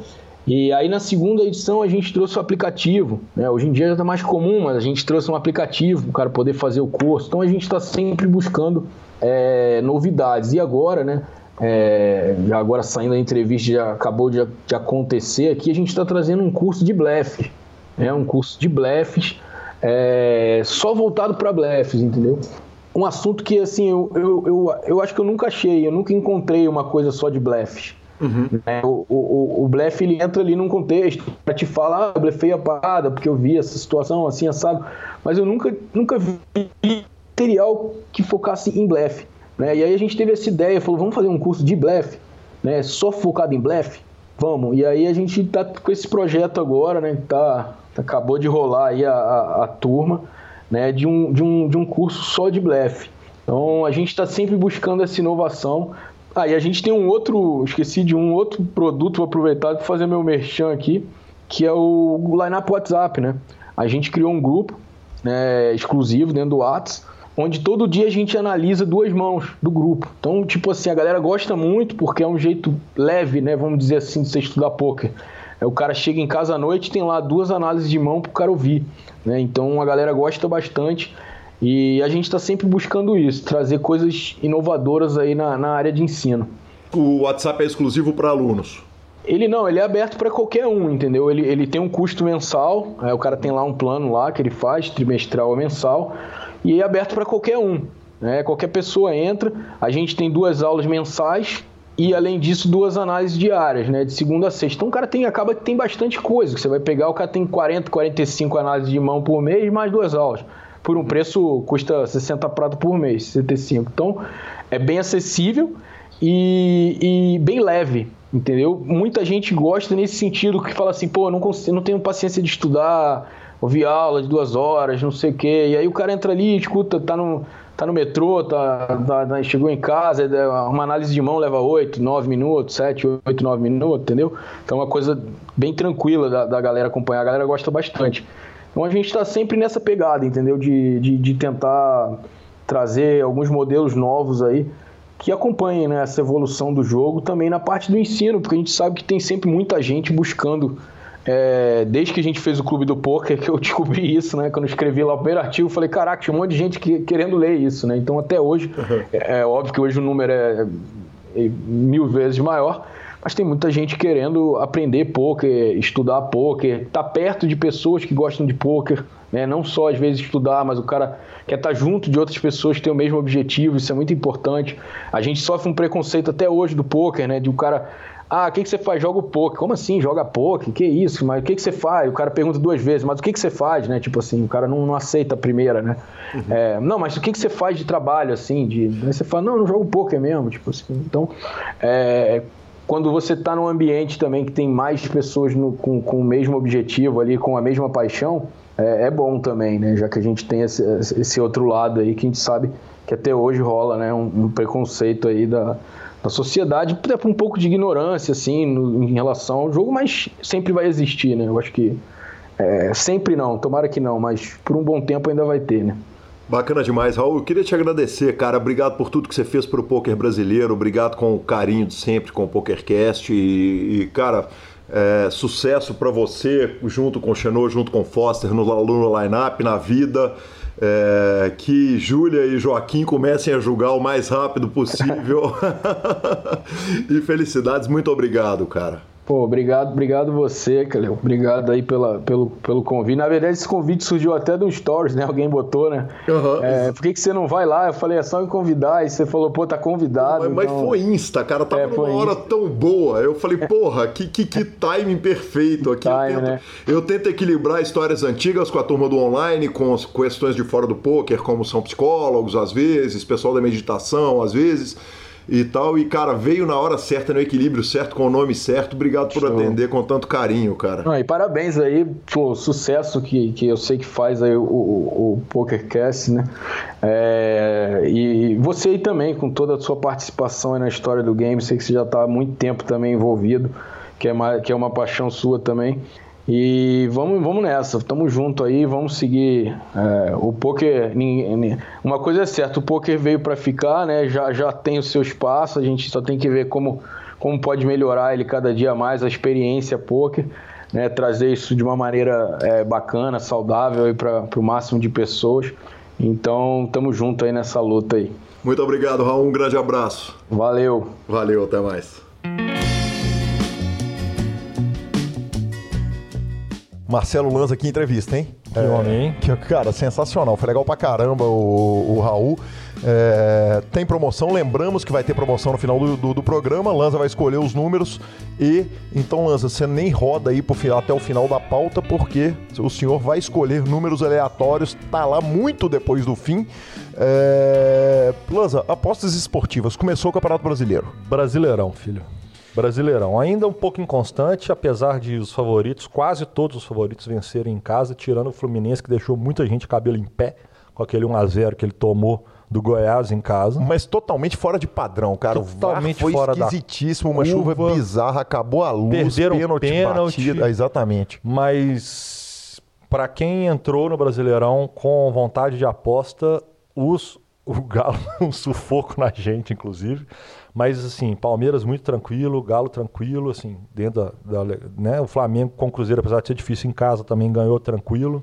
E aí na segunda edição a gente trouxe o aplicativo. Né? Hoje em dia já está mais comum, mas a gente trouxe um aplicativo para o cara poder fazer o curso. Então a gente está sempre buscando é, novidades. E agora, né? É, já agora saindo da entrevista, já acabou de, de acontecer aqui, a gente está trazendo um curso de blefe. Né? Um curso de blefes é, só voltado para blefes, entendeu? Um assunto que assim eu, eu, eu, eu acho que eu nunca achei, eu nunca encontrei uma coisa só de blefes. Uhum. É, o, o, o blefe ele entra ali num contexto para te falar, ah, eu blefei a parada porque eu vi essa situação assim, assado. Mas eu nunca, nunca vi material que focasse em blefe. Né? E aí a gente teve essa ideia, falou, vamos fazer um curso de blefe, né? só focado em blefe? Vamos. E aí a gente tá com esse projeto agora, né? Tá, acabou de rolar aí a, a, a turma, né? De um, de, um, de um curso só de blefe. Então a gente está sempre buscando essa inovação ah, e a gente tem um outro, esqueci de um outro produto, vou aproveitar para fazer meu merchan aqui, que é o Lineup WhatsApp, né? A gente criou um grupo né, exclusivo dentro do WhatsApp, onde todo dia a gente analisa duas mãos do grupo. Então, tipo assim, a galera gosta muito porque é um jeito leve, né? Vamos dizer assim, de você estudar poker. É, o cara chega em casa à noite tem lá duas análises de mão para o cara ouvir. Né? Então a galera gosta bastante. E a gente está sempre buscando isso, trazer coisas inovadoras aí na, na área de ensino. O WhatsApp é exclusivo para alunos? Ele não, ele é aberto para qualquer um, entendeu? Ele, ele tem um custo mensal, é, o cara tem lá um plano lá que ele faz, trimestral ou mensal, e é aberto para qualquer um. Né? Qualquer pessoa entra, a gente tem duas aulas mensais e além disso duas análises diárias, né, de segunda a sexta. Então o cara tem acaba que tem bastante coisa, que você vai pegar, o cara tem 40, 45 análises de mão por mês mais duas aulas por um preço custa 60 pratos por mês, 65. Então é bem acessível e, e, bem leve, entendeu? Muita gente gosta nesse sentido que fala assim, pô, não, consigo, não tenho paciência de estudar, ouvir aula de duas horas, não sei o quê. E aí o cara entra ali, escuta, tá no, tá no metrô, tá, tá, tá chegou em casa, é, uma análise de mão leva 8, 9 minutos, 7, 8, 9 minutos, entendeu? Então é uma coisa bem tranquila da, da galera acompanhar, a galera gosta bastante. Então a gente está sempre nessa pegada, entendeu? De, de, de, tentar trazer alguns modelos novos aí que acompanhem né, essa evolução do jogo também na parte do ensino, porque a gente sabe que tem sempre muita gente buscando. É, desde que a gente fez o Clube do Poker, que eu descobri isso, né? Quando eu escrevi lá o primeiro artigo, falei, caraca, tinha um monte de gente que, querendo ler isso, né? Então até hoje, uhum. é, é óbvio que hoje o número é, é mil vezes maior, mas tem muita gente querendo aprender poker, estudar poker, tá perto de pessoas que gostam de poker, né? Não só às vezes estudar, mas o cara quer estar tá junto de outras pessoas que têm o mesmo objetivo, isso é muito importante. A gente sofre um preconceito até hoje do poker, né? De o um cara ah, o que, que você faz? Joga o poker. Como assim? Joga poker? Que isso? Mas o que, que você faz? O cara pergunta duas vezes, mas o que, que você faz, né? Tipo assim, o cara não, não aceita a primeira, né? Uhum. É, não, mas o que, que você faz de trabalho, assim? De... Aí você fala, não, não jogo poker mesmo, tipo assim. Então, é, quando você está num ambiente também que tem mais pessoas no, com, com o mesmo objetivo ali, com a mesma paixão, é, é, bom também, né? Já que a gente tem esse, esse, outro lado aí que a gente sabe que até hoje rola, né? Um, um preconceito aí da, da sociedade, até um pouco de ignorância, assim, no, em relação ao jogo, mas sempre vai existir, né? Eu acho que é, sempre não, tomara que não, mas por um bom tempo ainda vai ter, né? Bacana demais, Raul. Eu queria te agradecer, cara. Obrigado por tudo que você fez pro poker brasileiro. Obrigado com o carinho de sempre com o PokerCast. E, e cara, é, sucesso para você, junto com o Xenô, junto com o Foster, no, no line-up, na vida. É, que Júlia e Joaquim comecem a julgar o mais rápido possível. e felicidades, muito obrigado, cara. Pô, obrigado, obrigado você, Calil. Obrigado aí pela, pelo, pelo convite. Na verdade, esse convite surgiu até de um stories, né? Alguém botou, né? Uhum. É, por que, que você não vai lá? Eu falei, é só me convidar. E você falou, pô, tá convidado. Mas, então... mas foi Insta, cara. Tava é, numa hora Insta. tão boa. Eu falei, porra, que, que, que timing perfeito aqui. Time, eu, tento, né? eu tento equilibrar histórias antigas com a turma do online, com as questões de fora do poker, como são psicólogos, às vezes, pessoal da meditação, às vezes e tal. E, cara, veio na hhora certa, no equilíbrio certo, com o nome certo. Obrigado por Show. atender com tanto carinho, cara. Não, e parabéns aí pelo sucesso que, que eu sei que faz aí o, o, o PokerCast, né? É, e você aí também, com toda a sua participação na história do game, sei que você já está há muito tempo também envolvido, que é, uma, que é uma paixão sua também. E vamos, vamos nessa, estamos junto aí, vamos seguir. É, o poker, uma coisa é certa, o poker veio para ficar, né? Já, já tem o seu espaço, a gente só tem que ver como, como pode melhorar ele cada dia mais, a experiência poker, né, trazer isso de uma maneira é, bacana, saudável para o máximo de pessoas. Então, estamos juntos aí nessa luta aí. Muito obrigado, Raul. Um grande abraço. Valeu. Valeu, até mais. Marcelo Lanza aqui em entrevista, hein? Que homem, hein? Que, cara, sensacional. Foi legal pra caramba o, o Raul. É, tem promoção, lembramos que vai ter promoção no final do, do, do, programa. Lanza vai escolher os números e então, Lanza, você nem roda aí pro final, até o final da pauta, porque o senhor vai escolher números aleatórios, tá lá muito depois do fim. É, Lanza, apostas esportivas, começou o Campeonato Brasileiro. Brasileirão, filho. Brasileirão. Ainda um pouco inconstante, apesar de os favoritos, quase todos os favoritos vencerem em casa, tirando o Fluminense, que deixou muita gente cabelo em pé com aquele 1x0 que ele tomou do Goiás em casa. Mas totalmente fora de padrão, cara. Totalmente foi fora esquisitíssimo, uma chuva bizarra, acabou a luz, perderam pênalti, pênalti batida. Exatamente. Mas para quem entrou no Brasileirão com vontade de aposta, os, o Galo um sufoco na gente, inclusive. Mas, assim, Palmeiras muito tranquilo, Galo tranquilo, assim, dentro da, da, né? O Flamengo com o Cruzeiro, apesar de ser difícil em casa, também ganhou tranquilo.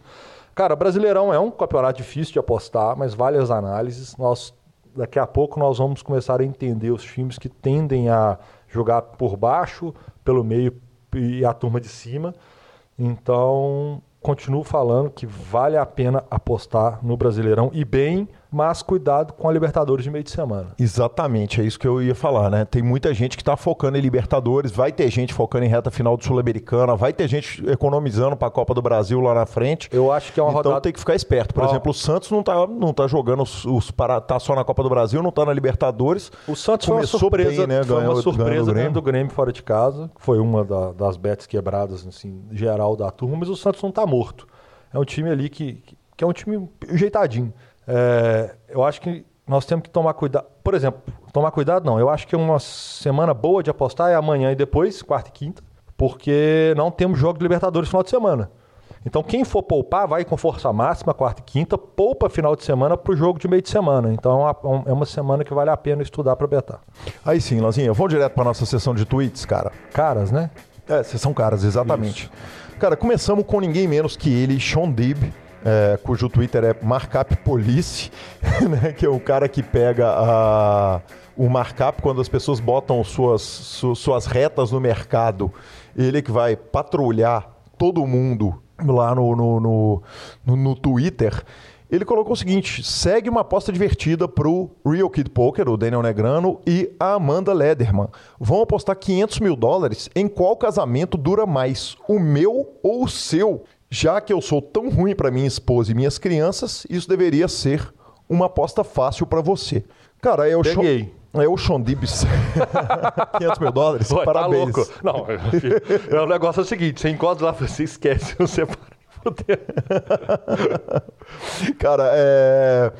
Cara, Brasileirão é um campeonato difícil de apostar, mas vale as análises. Nós, daqui a pouco nós vamos começar a entender os times que tendem a jogar por baixo, pelo meio e a turma de cima. Então, continuo falando que vale a pena apostar no Brasileirão e bem mas cuidado com a Libertadores de meio de semana. Exatamente, é isso que eu ia falar, né? Tem muita gente que está focando em Libertadores, vai ter gente focando em reta final do Sul-Americana, vai ter gente economizando para a Copa do Brasil lá na frente. Eu acho que é uma então, rodada. tem que ficar esperto. Por exemplo, o Santos não está não tá jogando os, os para tá só na Copa do Brasil, não está na Libertadores. O Santos Começou foi uma surpresa, bem, né? Foi ganhou, uma surpresa ganhando do Grêmio fora de casa, foi uma da, das bets quebradas assim, geral da turma, mas o Santos não está morto. É um time ali que, que é um time ajeitadinho. É, eu acho que nós temos que tomar cuidado. Por exemplo, tomar cuidado não. Eu acho que uma semana boa de apostar é amanhã e depois, quarta e quinta, porque não temos jogo de Libertadores no final de semana. Então, quem for poupar, vai com força máxima, quarta e quinta, poupa final de semana para o jogo de meio de semana. Então, é uma semana que vale a pena estudar para betar. Aí sim, Lanzinha, vamos direto para nossa sessão de tweets, cara. Caras, né? É, sessão caras, exatamente. Isso. Cara, começamos com ninguém menos que ele, Sean Dib é, cujo Twitter é Markup Police, né, que é o cara que pega a, o markup quando as pessoas botam suas, su, suas retas no mercado. Ele que vai patrulhar todo mundo lá no, no, no, no, no Twitter. Ele colocou o seguinte: segue uma aposta divertida pro Real Kid Poker, o Daniel Negrano e a Amanda Lederman. Vão apostar 500 mil dólares em qual casamento dura mais, o meu ou o seu. Já que eu sou tão ruim para minha esposa e minhas crianças, isso deveria ser uma aposta fácil para você. Cara, é o Peguei. É o Sean Dibs. 500 mil dólares? Ué, tá Parabéns. Tá Não, é, o negócio é o seguinte: você encosta lá, você esquece, você para. Cara, é...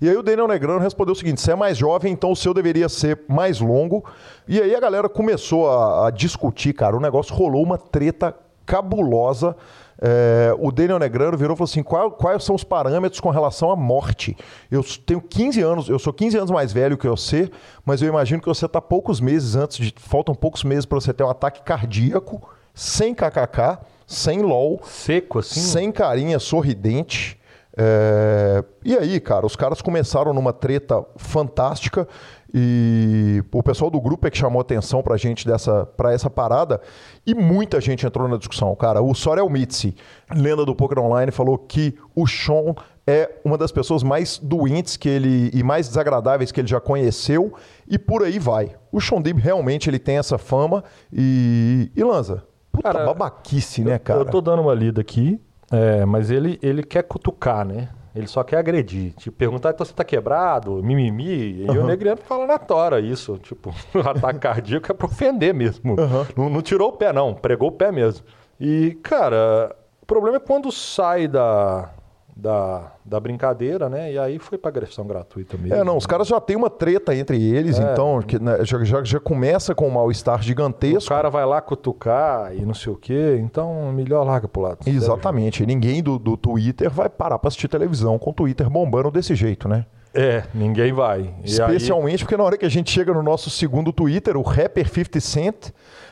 E aí o Daniel Negrano respondeu o seguinte: você é mais jovem, então o seu deveria ser mais longo. E aí a galera começou a, a discutir, cara. O negócio rolou uma treta cabulosa é, o Daniel Negrano virou e falou assim: Qual, quais são os parâmetros com relação à morte? Eu tenho 15 anos, eu sou 15 anos mais velho que você, mas eu imagino que você está poucos meses antes de. Faltam poucos meses para você ter um ataque cardíaco, sem kkk, sem LOL. Seco, assim? Sem carinha sorridente. É... E aí, cara, os caras começaram numa treta fantástica. E o pessoal do grupo é que chamou atenção pra gente dessa, pra essa parada e muita gente entrou na discussão. Cara, o Sorel Mitzi, lenda do Poker Online, falou que o Sean é uma das pessoas mais doentes que ele e mais desagradáveis que ele já conheceu e por aí vai. O Sean Dib realmente ele tem essa fama e, e Lanza, puta cara, babaquice, né, cara? Eu tô dando uma lida aqui, é, mas ele, ele quer cutucar, né? Ele só quer agredir. Tipo, perguntar, então você tá quebrado, mimimi. E uhum. o Negriano fala na tora isso. Tipo, ataque cardíaco é pra ofender mesmo. Uhum. Não, não tirou o pé, não. Pregou o pé mesmo. E, cara, o problema é quando sai da, da, da brincadeira, né? E aí foi para agressão gratuita mesmo. É, não, os caras já tem uma treta entre eles, é. então que, né, já, já, já, começa com um mal-estar gigantesco. O cara vai lá cutucar e não sei o quê, então melhor larga pro lado. Exatamente. Ninguém do, do Twitter vai parar para assistir televisão com o Twitter bombando desse jeito, né? É, ninguém vai. E Especialmente aí... porque na hora que a gente chega no nosso segundo Twitter, o rapper 50 Cent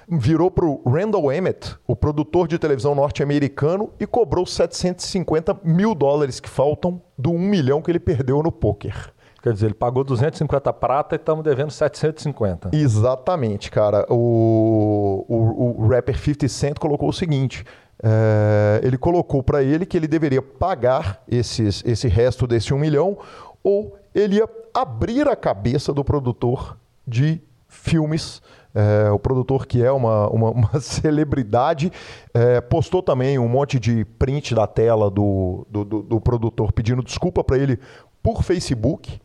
virou pro Randall Emmett, o produtor de televisão norte-americano, e cobrou 750 mil dólares que faltam do 1 milhão que ele perdeu no poker. Quer dizer, ele pagou 250 prata e estamos devendo 750. Exatamente, cara. O, o, o rapper 50 Cent colocou o seguinte: é, ele colocou para ele que ele deveria pagar esses, esse resto desse 1 milhão ou ele ia abrir a cabeça do produtor de filmes é, o produtor que é uma, uma, uma celebridade, é, postou também um monte de print da tela do, do, do, do produtor pedindo desculpa para ele por Facebook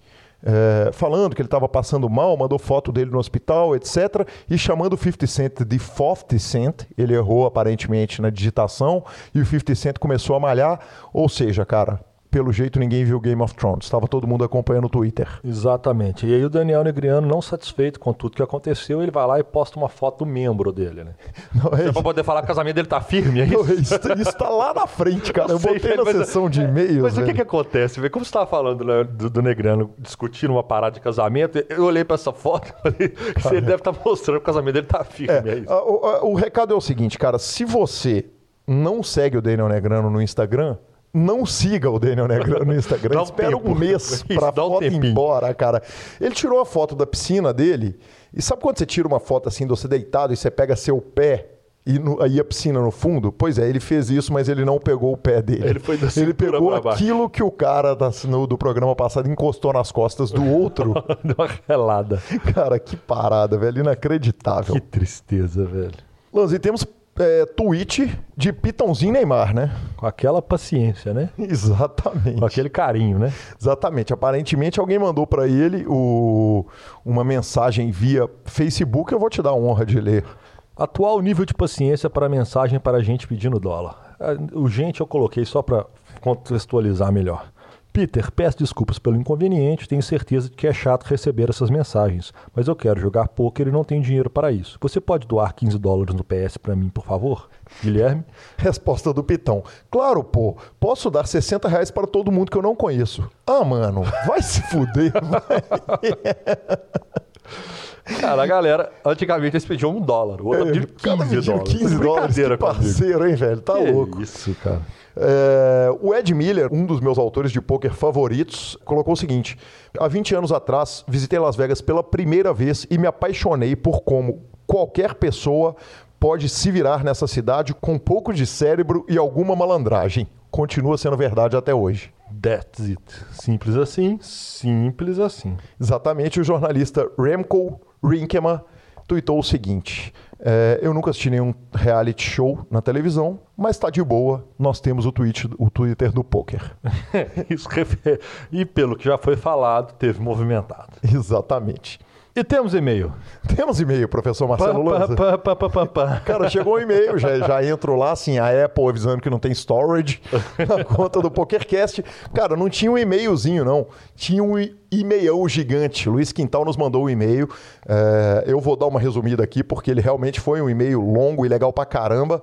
é, falando que ele estava passando mal, mandou foto dele no hospital, etc. E chamando o 50 Cent de 50 Cent. Ele errou aparentemente na digitação e o 50 Cent começou a malhar. Ou seja, cara, pelo jeito ninguém viu Game of Thrones. Estava todo mundo acompanhando o Twitter. Exatamente. E aí o Daniel Negriano, não satisfeito com tudo que aconteceu, ele vai lá e posta uma foto do membro dele, né? Não, é... é pra poder falar que o casamento dele tá firme, é isso? Não, isso, isso tá lá na frente, cara. Eu, eu sei, botei na sessão de e-mails. Mas velho. o que que acontece? Como você tava falando né, do, do Negrano discutindo uma parada de casamento, eu olhei para essa foto e falei, ele deve estar tá mostrando que o casamento dele tá firme, é, é isso. O, o, o recado é o seguinte, cara, se você não segue o Daniel Negrano no Instagram, não siga o Daniel Negrão no Instagram. um Espera tempo. um mês para a foto ir embora, cara. Ele tirou a foto da piscina dele. E sabe quando você tira uma foto assim de você deitado e você pega seu pé e no, aí a piscina no fundo? Pois é, ele fez isso, mas ele não pegou o pé dele. Ele foi da Ele pegou aquilo que o cara da, no, do programa passado encostou nas costas do outro. Deu uma relada. Cara, que parada, velho. Inacreditável. Que tristeza, velho. Lanzi, temos é, tweet de Pitãozinho Neymar, né? Com aquela paciência, né? Exatamente. Com aquele carinho, né? Exatamente. Aparentemente alguém mandou para ele o, uma mensagem via Facebook. Eu vou te dar a honra de ler. Atual nível de paciência para mensagem para gente pedindo dólar. É, o gente eu coloquei só para contextualizar melhor. Peter, peço desculpas pelo inconveniente, tenho certeza de que é chato receber essas mensagens, mas eu quero jogar poker e não tenho dinheiro para isso. Você pode doar 15 dólares no PS para mim, por favor? Guilherme? Resposta do Pitão. Claro, pô, posso dar 60 reais para todo mundo que eu não conheço. Ah, mano, vai se fuder, vai. Cara, a galera, antigamente eles pediam um dólar, o outro é, pediu 15 dólares. 15 dólares, que parceiro, hein, velho? Tá que louco. Isso, cara. É, o Ed Miller, um dos meus autores de poker favoritos, colocou o seguinte: há 20 anos atrás, visitei Las Vegas pela primeira vez e me apaixonei por como qualquer pessoa pode se virar nessa cidade com um pouco de cérebro e alguma malandragem. Continua sendo verdade até hoje. That's it. Simples assim, simples assim. Exatamente, o jornalista Remco Rinkemann tweetou o seguinte: é, Eu nunca assisti nenhum reality show na televisão, mas está de boa, nós temos o, tweet, o Twitter do poker. Isso, e pelo que já foi falado, teve movimentado. Exatamente. E temos e-mail. Temos e-mail, professor Marcelo Lanza. Cara, chegou um e-mail, já, já entro lá, assim, a Apple avisando que não tem storage na conta do PokerCast. Cara, não tinha um e-mailzinho, não. Tinha um e-mailão gigante. Luiz Quintal nos mandou um e-mail. É, eu vou dar uma resumida aqui, porque ele realmente foi um e-mail longo e legal pra caramba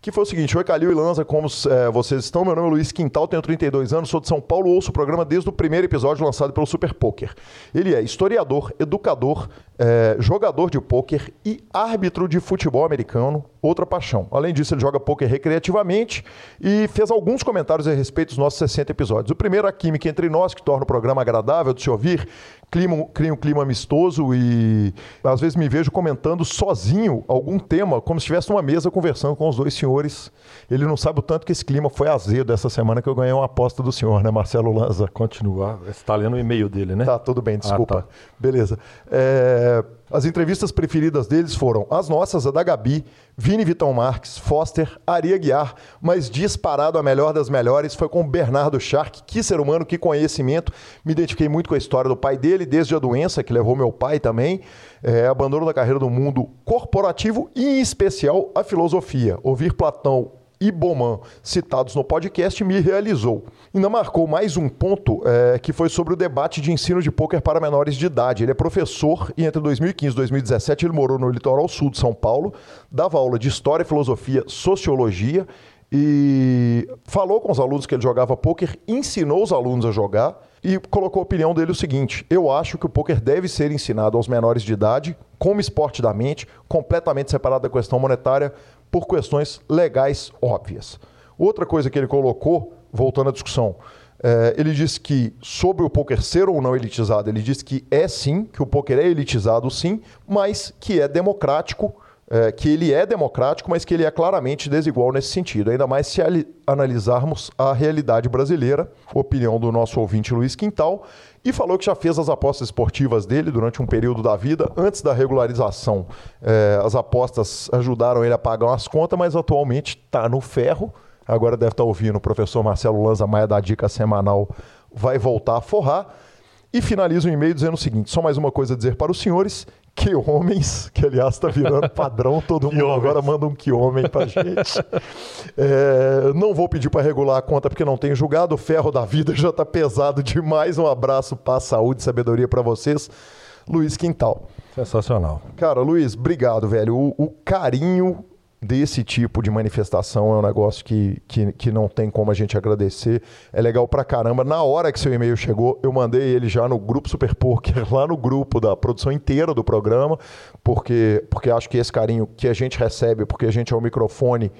que foi o seguinte: Oi, Calil e Lanza, como é, vocês estão? Meu nome é Luiz Quintal, tenho 32 anos, sou de São Paulo, ouço o programa desde o primeiro episódio lançado pelo Super Poker. Ele é historiador, educador, é, jogador de pôquer e árbitro de futebol americano, outra paixão. Além disso, ele joga pôquer recreativamente e fez alguns comentários a respeito dos nossos 60 episódios. O primeiro, a química entre nós, que torna o programa agradável de se ouvir, clima, cria um clima amistoso e às vezes me vejo comentando sozinho algum tema, como se estivesse numa mesa conversando com os dois senhores. Ele não sabe o tanto que esse clima foi azedo essa semana que eu ganhei uma aposta do senhor, né, Marcelo Lanza? Continua. Você está lendo o e-mail dele, né? Tá, tudo bem, desculpa. Ah, tá. Beleza. É... As entrevistas preferidas deles foram as nossas, a da Gabi, Vini Vitão Marques, Foster, Aria Guiar, mas disparado a melhor das melhores foi com Bernardo Shark. Que ser humano, que conhecimento. Me identifiquei muito com a história do pai dele, desde a doença que levou meu pai também, é, abandono da carreira do mundo corporativo e, em especial, a filosofia. Ouvir Platão e Boman citados no podcast me realizou. Ainda marcou mais um ponto é, que foi sobre o debate de ensino de pôquer para menores de idade. Ele é professor e entre 2015 e 2017 ele morou no litoral sul de São Paulo, dava aula de História, Filosofia, Sociologia e falou com os alunos que ele jogava pôquer, ensinou os alunos a jogar e colocou a opinião dele o seguinte: eu acho que o poker deve ser ensinado aos menores de idade como esporte da mente, completamente separado da questão monetária, por questões legais óbvias. Outra coisa que ele colocou, voltando à discussão, é, ele disse que sobre o poker ser ou não elitizado, ele disse que é sim, que o poker é elitizado sim, mas que é democrático é, que ele é democrático, mas que ele é claramente desigual nesse sentido. Ainda mais se analisarmos a realidade brasileira, opinião do nosso ouvinte Luiz Quintal, e falou que já fez as apostas esportivas dele durante um período da vida, antes da regularização. É, as apostas ajudaram ele a pagar umas contas, mas atualmente está no ferro. Agora deve estar tá ouvindo o professor Marcelo Lanza Maia da Dica Semanal, vai voltar a forrar. E finaliza o e-mail dizendo o seguinte: só mais uma coisa a dizer para os senhores que homens, que aliás está virando padrão, todo mundo agora manda um que homem para gente. É, não vou pedir para regular a conta porque não tem julgado, o ferro da vida já está pesado demais. Um abraço, paz, saúde e sabedoria para vocês. Luiz Quintal. Sensacional. Cara, Luiz, obrigado, velho. O, o carinho desse tipo de manifestação é um negócio que, que, que não tem como a gente agradecer. É legal pra caramba. Na hora que seu e-mail chegou, eu mandei ele já no grupo Super Poker, lá no grupo da produção inteira do programa, porque, porque acho que esse carinho que a gente recebe, porque a gente é o microfone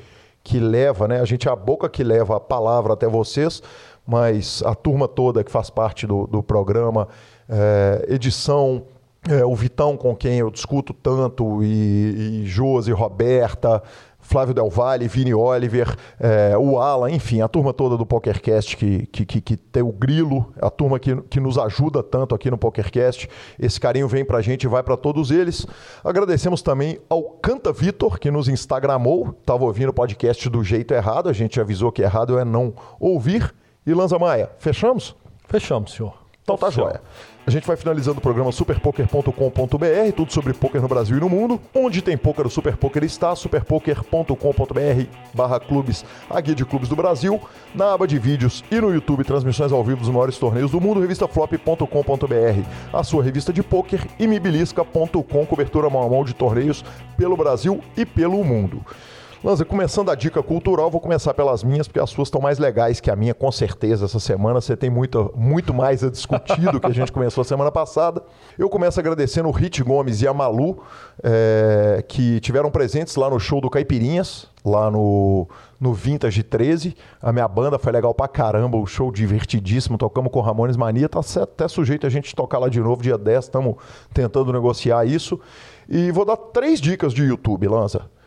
que leva, né? A gente é a boca que leva a palavra até vocês, mas a turma toda que faz parte do, do programa, é, edição, é, o Vitão, com quem eu discuto tanto, e, e Josi, Roberta, Flávio Del Valle, Vini Oliver, é, o Alan, enfim, a turma toda do PokerCast que, que, que, que, tem o grilo, a turma que, que nos ajuda tanto aqui no PokerCast. Esse carinho vem pra gente e vai para todos eles. Agradecemos também ao Canta Vitor, que nos instagramou, estava ouvindo o podcast do jeito errado, a gente avisou que errado é não ouvir. E Lanza Maia, fechamos? Fechamos, senhor. Então tá joia. A gente vai finalizando o programa superpoker.com.br, tudo sobre poker no Brasil e no mundo. Onde tem poker, o Super Poker está, superpoker.com.br barra clubes, a guia de clubes do Brasil. Na aba de vídeos e no YouTube, transmissões ao vivo dos maiores torneios do mundo, revistaflop.com.br, a sua revista de poker e mibilisca.com, cobertura mão a mão de torneios pelo Brasil e pelo mundo. Lanza, começando a dica cultural, vou começar pelas minhas, porque as suas estão mais legais que a minha, com certeza. Essa semana você tem muito, muito mais a discutir do que a gente começou a semana passada. Eu começo agradecendo o Rit Gomes e a Malu, é, que tiveram presentes lá no show do Caipirinhas, lá no, no Vintage 13. A minha banda foi legal pra caramba, o show divertidíssimo. Tocamos com Ramones Mania, tá até sujeito a gente tocar lá de novo dia 10. Estamos tentando negociar isso. E vou dar três dicas de YouTube, Lanza.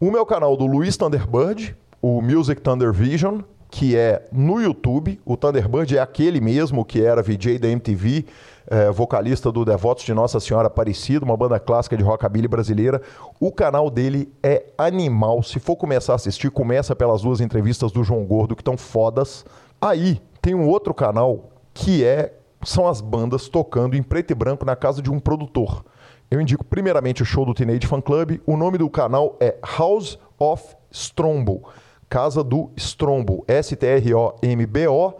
O meu canal do Luiz Thunderbird, o Music Thunder Vision, que é no YouTube. O Thunderbird é aquele mesmo que era VJ da MTV, é, vocalista do Devotos de Nossa Senhora Aparecida, uma banda clássica de rockabilly brasileira. O canal dele é animal. Se for começar a assistir, começa pelas duas entrevistas do João Gordo, que estão fodas. Aí tem um outro canal que é são as bandas tocando em preto e branco na casa de um produtor. Eu indico primeiramente o show do Teenage Fan Club. O nome do canal é House of Strombo. Casa do Strombo. S-T-R-O-M-B-O.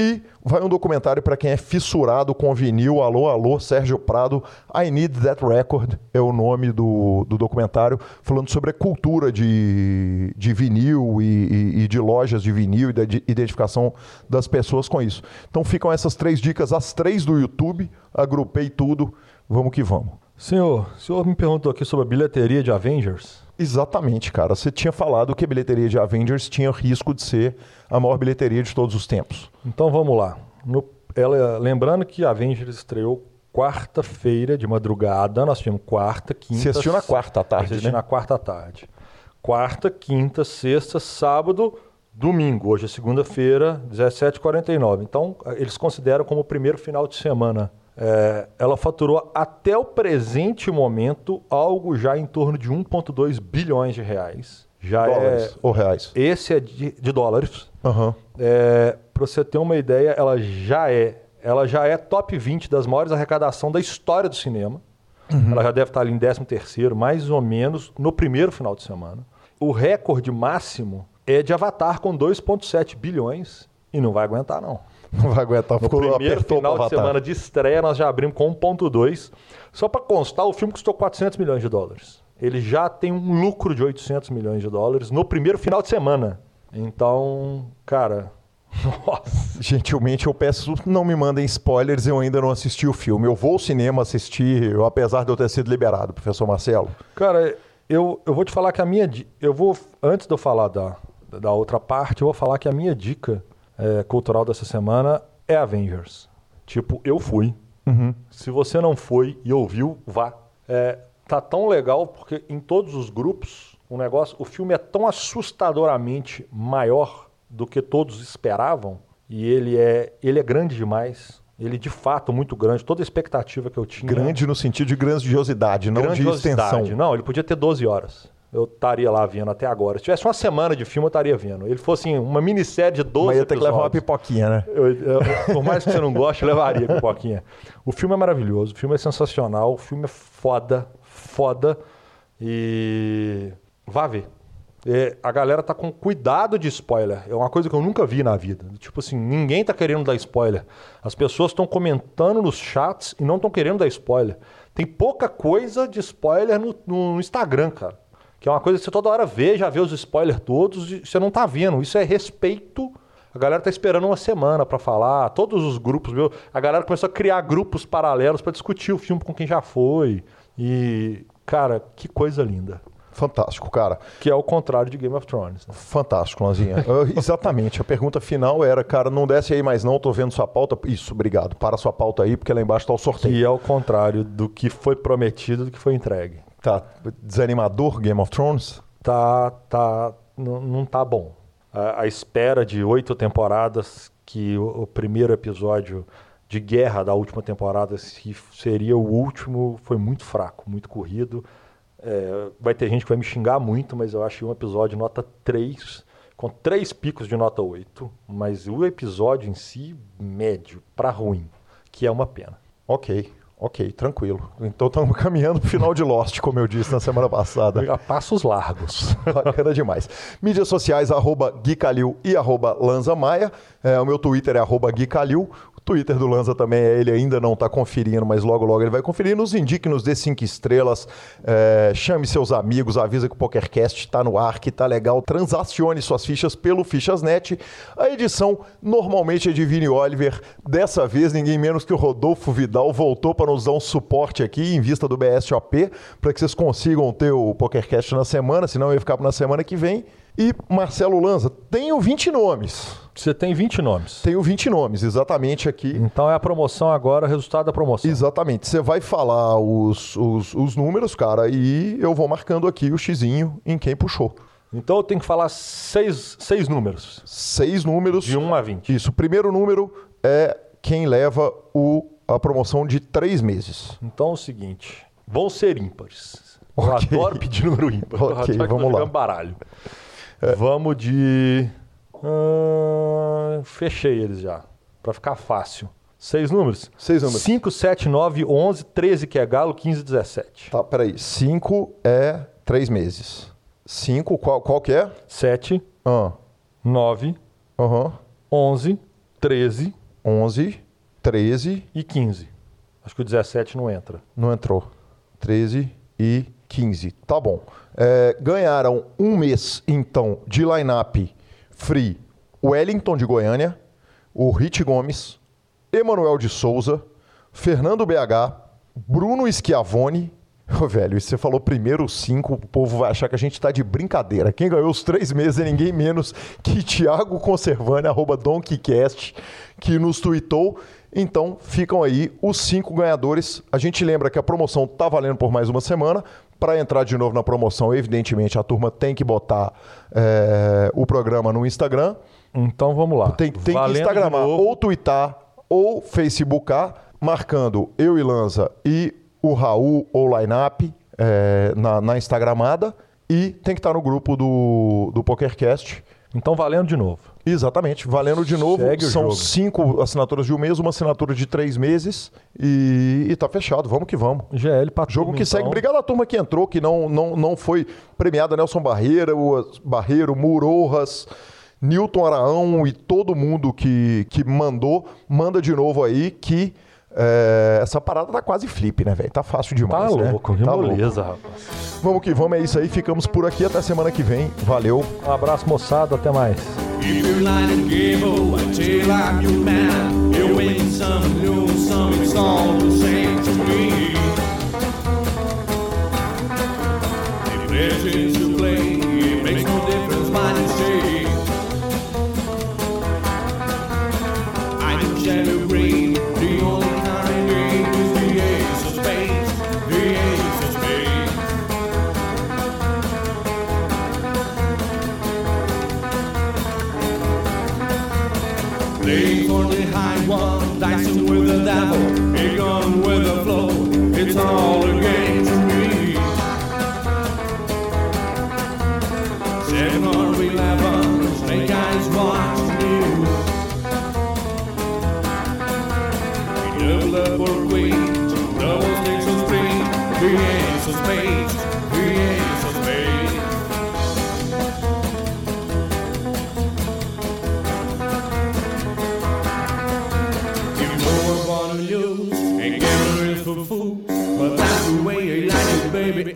E vai um documentário para quem é fissurado com vinil. Alô, alô, Sérgio Prado. I Need That Record é o nome do, do documentário, falando sobre a cultura de, de vinil e, e, e de lojas de vinil e da identificação das pessoas com isso. Então ficam essas três dicas, as três do YouTube. Agrupei tudo. Vamos que vamos. Senhor, o senhor me perguntou aqui sobre a bilheteria de Avengers. Exatamente, cara. Você tinha falado que a bilheteria de Avengers tinha risco de ser a maior bilheteria de todos os tempos. Então vamos lá. No, ela, lembrando que Avengers estreou quarta-feira de madrugada, nós tivemos quarta, quinta. Você assistiu na quarta à tarde, assisti né? na quarta à tarde. Quarta, quinta, sexta, sábado, domingo. Hoje é segunda-feira, 17h49. Então, eles consideram como o primeiro final de semana é, ela faturou até o presente momento algo já em torno de 1,2 bilhões de reais. Já dólares é, ou reais? Esse é de, de dólares. Uhum. É, Para você ter uma ideia, ela já é, ela já é top 20 das maiores arrecadações da história do cinema. Uhum. Ela já deve estar ali em 13 terceiro, mais ou menos, no primeiro final de semana. O recorde máximo é de Avatar com 2,7 bilhões e não vai aguentar, não. Não vai aguentar. No primeiro final de semana de estreia, nós já abrimos com 1.2. Só para constar, o filme custou 400 milhões de dólares. Ele já tem um lucro de 800 milhões de dólares no primeiro final de semana. Então, cara, Nossa. Gentilmente eu peço, não me mandem spoilers, eu ainda não assisti o filme. Eu vou ao cinema assistir, apesar de eu ter sido liberado, professor Marcelo. Cara, eu, eu vou te falar que a minha. Eu vou. Antes de eu falar da, da outra parte, eu vou falar que a minha dica é, cultural dessa semana é Avengers. Tipo, eu fui. Uhum. Se você não foi e ouviu, vá. É, tá tão legal porque em todos os grupos o negócio, o filme é tão assustadoramente maior do que todos esperavam e ele é, ele é grande demais. Ele de fato muito grande, toda a expectativa que eu tinha. Grande no sentido de grandiosidade, não grandiosidade. de extensão. Não, ele podia ter 12 horas. Eu estaria lá vendo até agora. Se tivesse uma semana de filme, eu estaria vendo. Ele fosse assim, uma minissérie de 12 Mas ia ter episódios. que levar uma pipoquinha, né? Eu, eu, por mais que você não goste, eu levaria a pipoquinha. O filme é maravilhoso, o filme é sensacional, o filme é foda, foda. E vá ver. É, a galera tá com cuidado de spoiler. É uma coisa que eu nunca vi na vida. Tipo assim, ninguém tá querendo dar spoiler. As pessoas estão comentando nos chats e não estão querendo dar spoiler. Tem pouca coisa de spoiler no, no, Instagram, cara. Que é uma coisa que você toda hora vê, já vê os spoilers todos e você não tá vendo. Isso é respeito. A galera tá esperando uma semana para falar. Todos os grupos, viu? A galera começou a criar grupos paralelos para discutir o filme com quem já foi. E, cara, que coisa linda. Fantástico, cara. Que é o contrário de Game of Thrones. Né? Fantástico, Lanzinha. uh, exatamente. A pergunta final era, cara, não desce aí mais não, tô vendo sua pauta. Isso, obrigado. Para sua pauta aí, porque lá embaixo tá o sorteio. Que é o contrário do que foi prometido, do que foi entregue. Tá desanimador Game of Thrones? Tá, tá, não tá bom. A, a, espera de oito temporadas, que o, o primeiro episódio de guerra da última temporada se seria o último, foi muito fraco, muito corrido. É, vai ter gente que vai me xingar muito, mas eu achei um episódio nota 3, com três picos de nota 8. Mas o episódio em si, médio, para ruim, que é uma pena. Ok, ok, tranquilo. Então estamos caminhando para o final de Lost, como eu disse na semana passada. A passos largos. Bacana demais. Mídias sociais, arroba Gui Calil e arroba Lanza Maia. É, o meu Twitter é arroba Gui Calil. Twitter do Lanza também é ele, ainda não está conferindo, mas logo, logo ele vai conferir. Nos indique, nos dê cinco estrelas, é, chame seus amigos, avisa que o PokerCast está no ar, que tá legal. Transacione suas fichas pelo Fichasnet. A edição normalmente é de Vini Oliver. Dessa vez, ninguém menos que o Rodolfo Vidal voltou para nos dar um suporte aqui em vista do BSOP, para que vocês consigam ter o PokerCast na semana, senão eu ia ficar na semana que vem. E Marcelo Lanza, tenho 20 nomes. Você tem 20 nomes? Tenho 20 nomes, exatamente aqui. Então é a promoção agora, resultado da promoção. Exatamente. Você vai falar os, os, os números, cara, e eu vou marcando aqui o xizinho em quem puxou. Então eu tenho que falar seis, seis números. Seis números. De 1 a 20. Isso. O primeiro número é quem leva o, a promoção de três meses. Então é o seguinte: vão ser ímpares. Eu okay. adoro pedir número ímpar. Ok, vamos lá. baralho. É. Vamos de. Uh, fechei eles já. Para ficar fácil. Seis números? Seis números. 5, 7, 9, 11, 13 que é galo, 15, 17. Tá, peraí. 5 é três meses. 5, qual, qual que é? 7, ah. 9, uhum. 11, 13. 11, 13 e 15. Acho que o 17 não entra. Não entrou. 13 e 15. Tá bom. É, ganharam um mês, então, de line-up free Wellington de Goiânia, o Rit Gomes, Emanuel de Souza, Fernando BH, Bruno Schiavone. Oh, velho, você falou primeiro cinco, o povo vai achar que a gente está de brincadeira. Quem ganhou os três meses é ninguém menos que Thiago Conservani, arroba DonkeyCast, que nos tweetou. Então, ficam aí os cinco ganhadores. A gente lembra que a promoção está valendo por mais uma semana. Para entrar de novo na promoção, evidentemente, a turma tem que botar é, o programa no Instagram. Então vamos lá. Tem, tem que Instagramar ou twittar ou Facebookar, marcando eu e Lanza e o Raul ou Lineup é, na, na Instagramada. E tem que estar no grupo do, do PokerCast. Então valendo de novo. Exatamente, valendo de novo. Segue São cinco assinaturas de um mês, uma assinatura de três meses e, e tá fechado. Vamos que vamos. GL para Jogo que então. segue. Obrigado à turma que entrou, que não, não, não foi premiada. Nelson Barreira, Barreiro, Murorras. Newton Araão e todo mundo que, que mandou, manda de novo aí que é, essa parada tá quase flip, né, velho? Tá fácil demais. Tá né? louco, tá beleza, rapaz. Vamos que vamos, é isso aí. Ficamos por aqui até semana que vem. Valeu. Um abraço, moçada. Até mais. If travel. It comes with the flow. It's all together.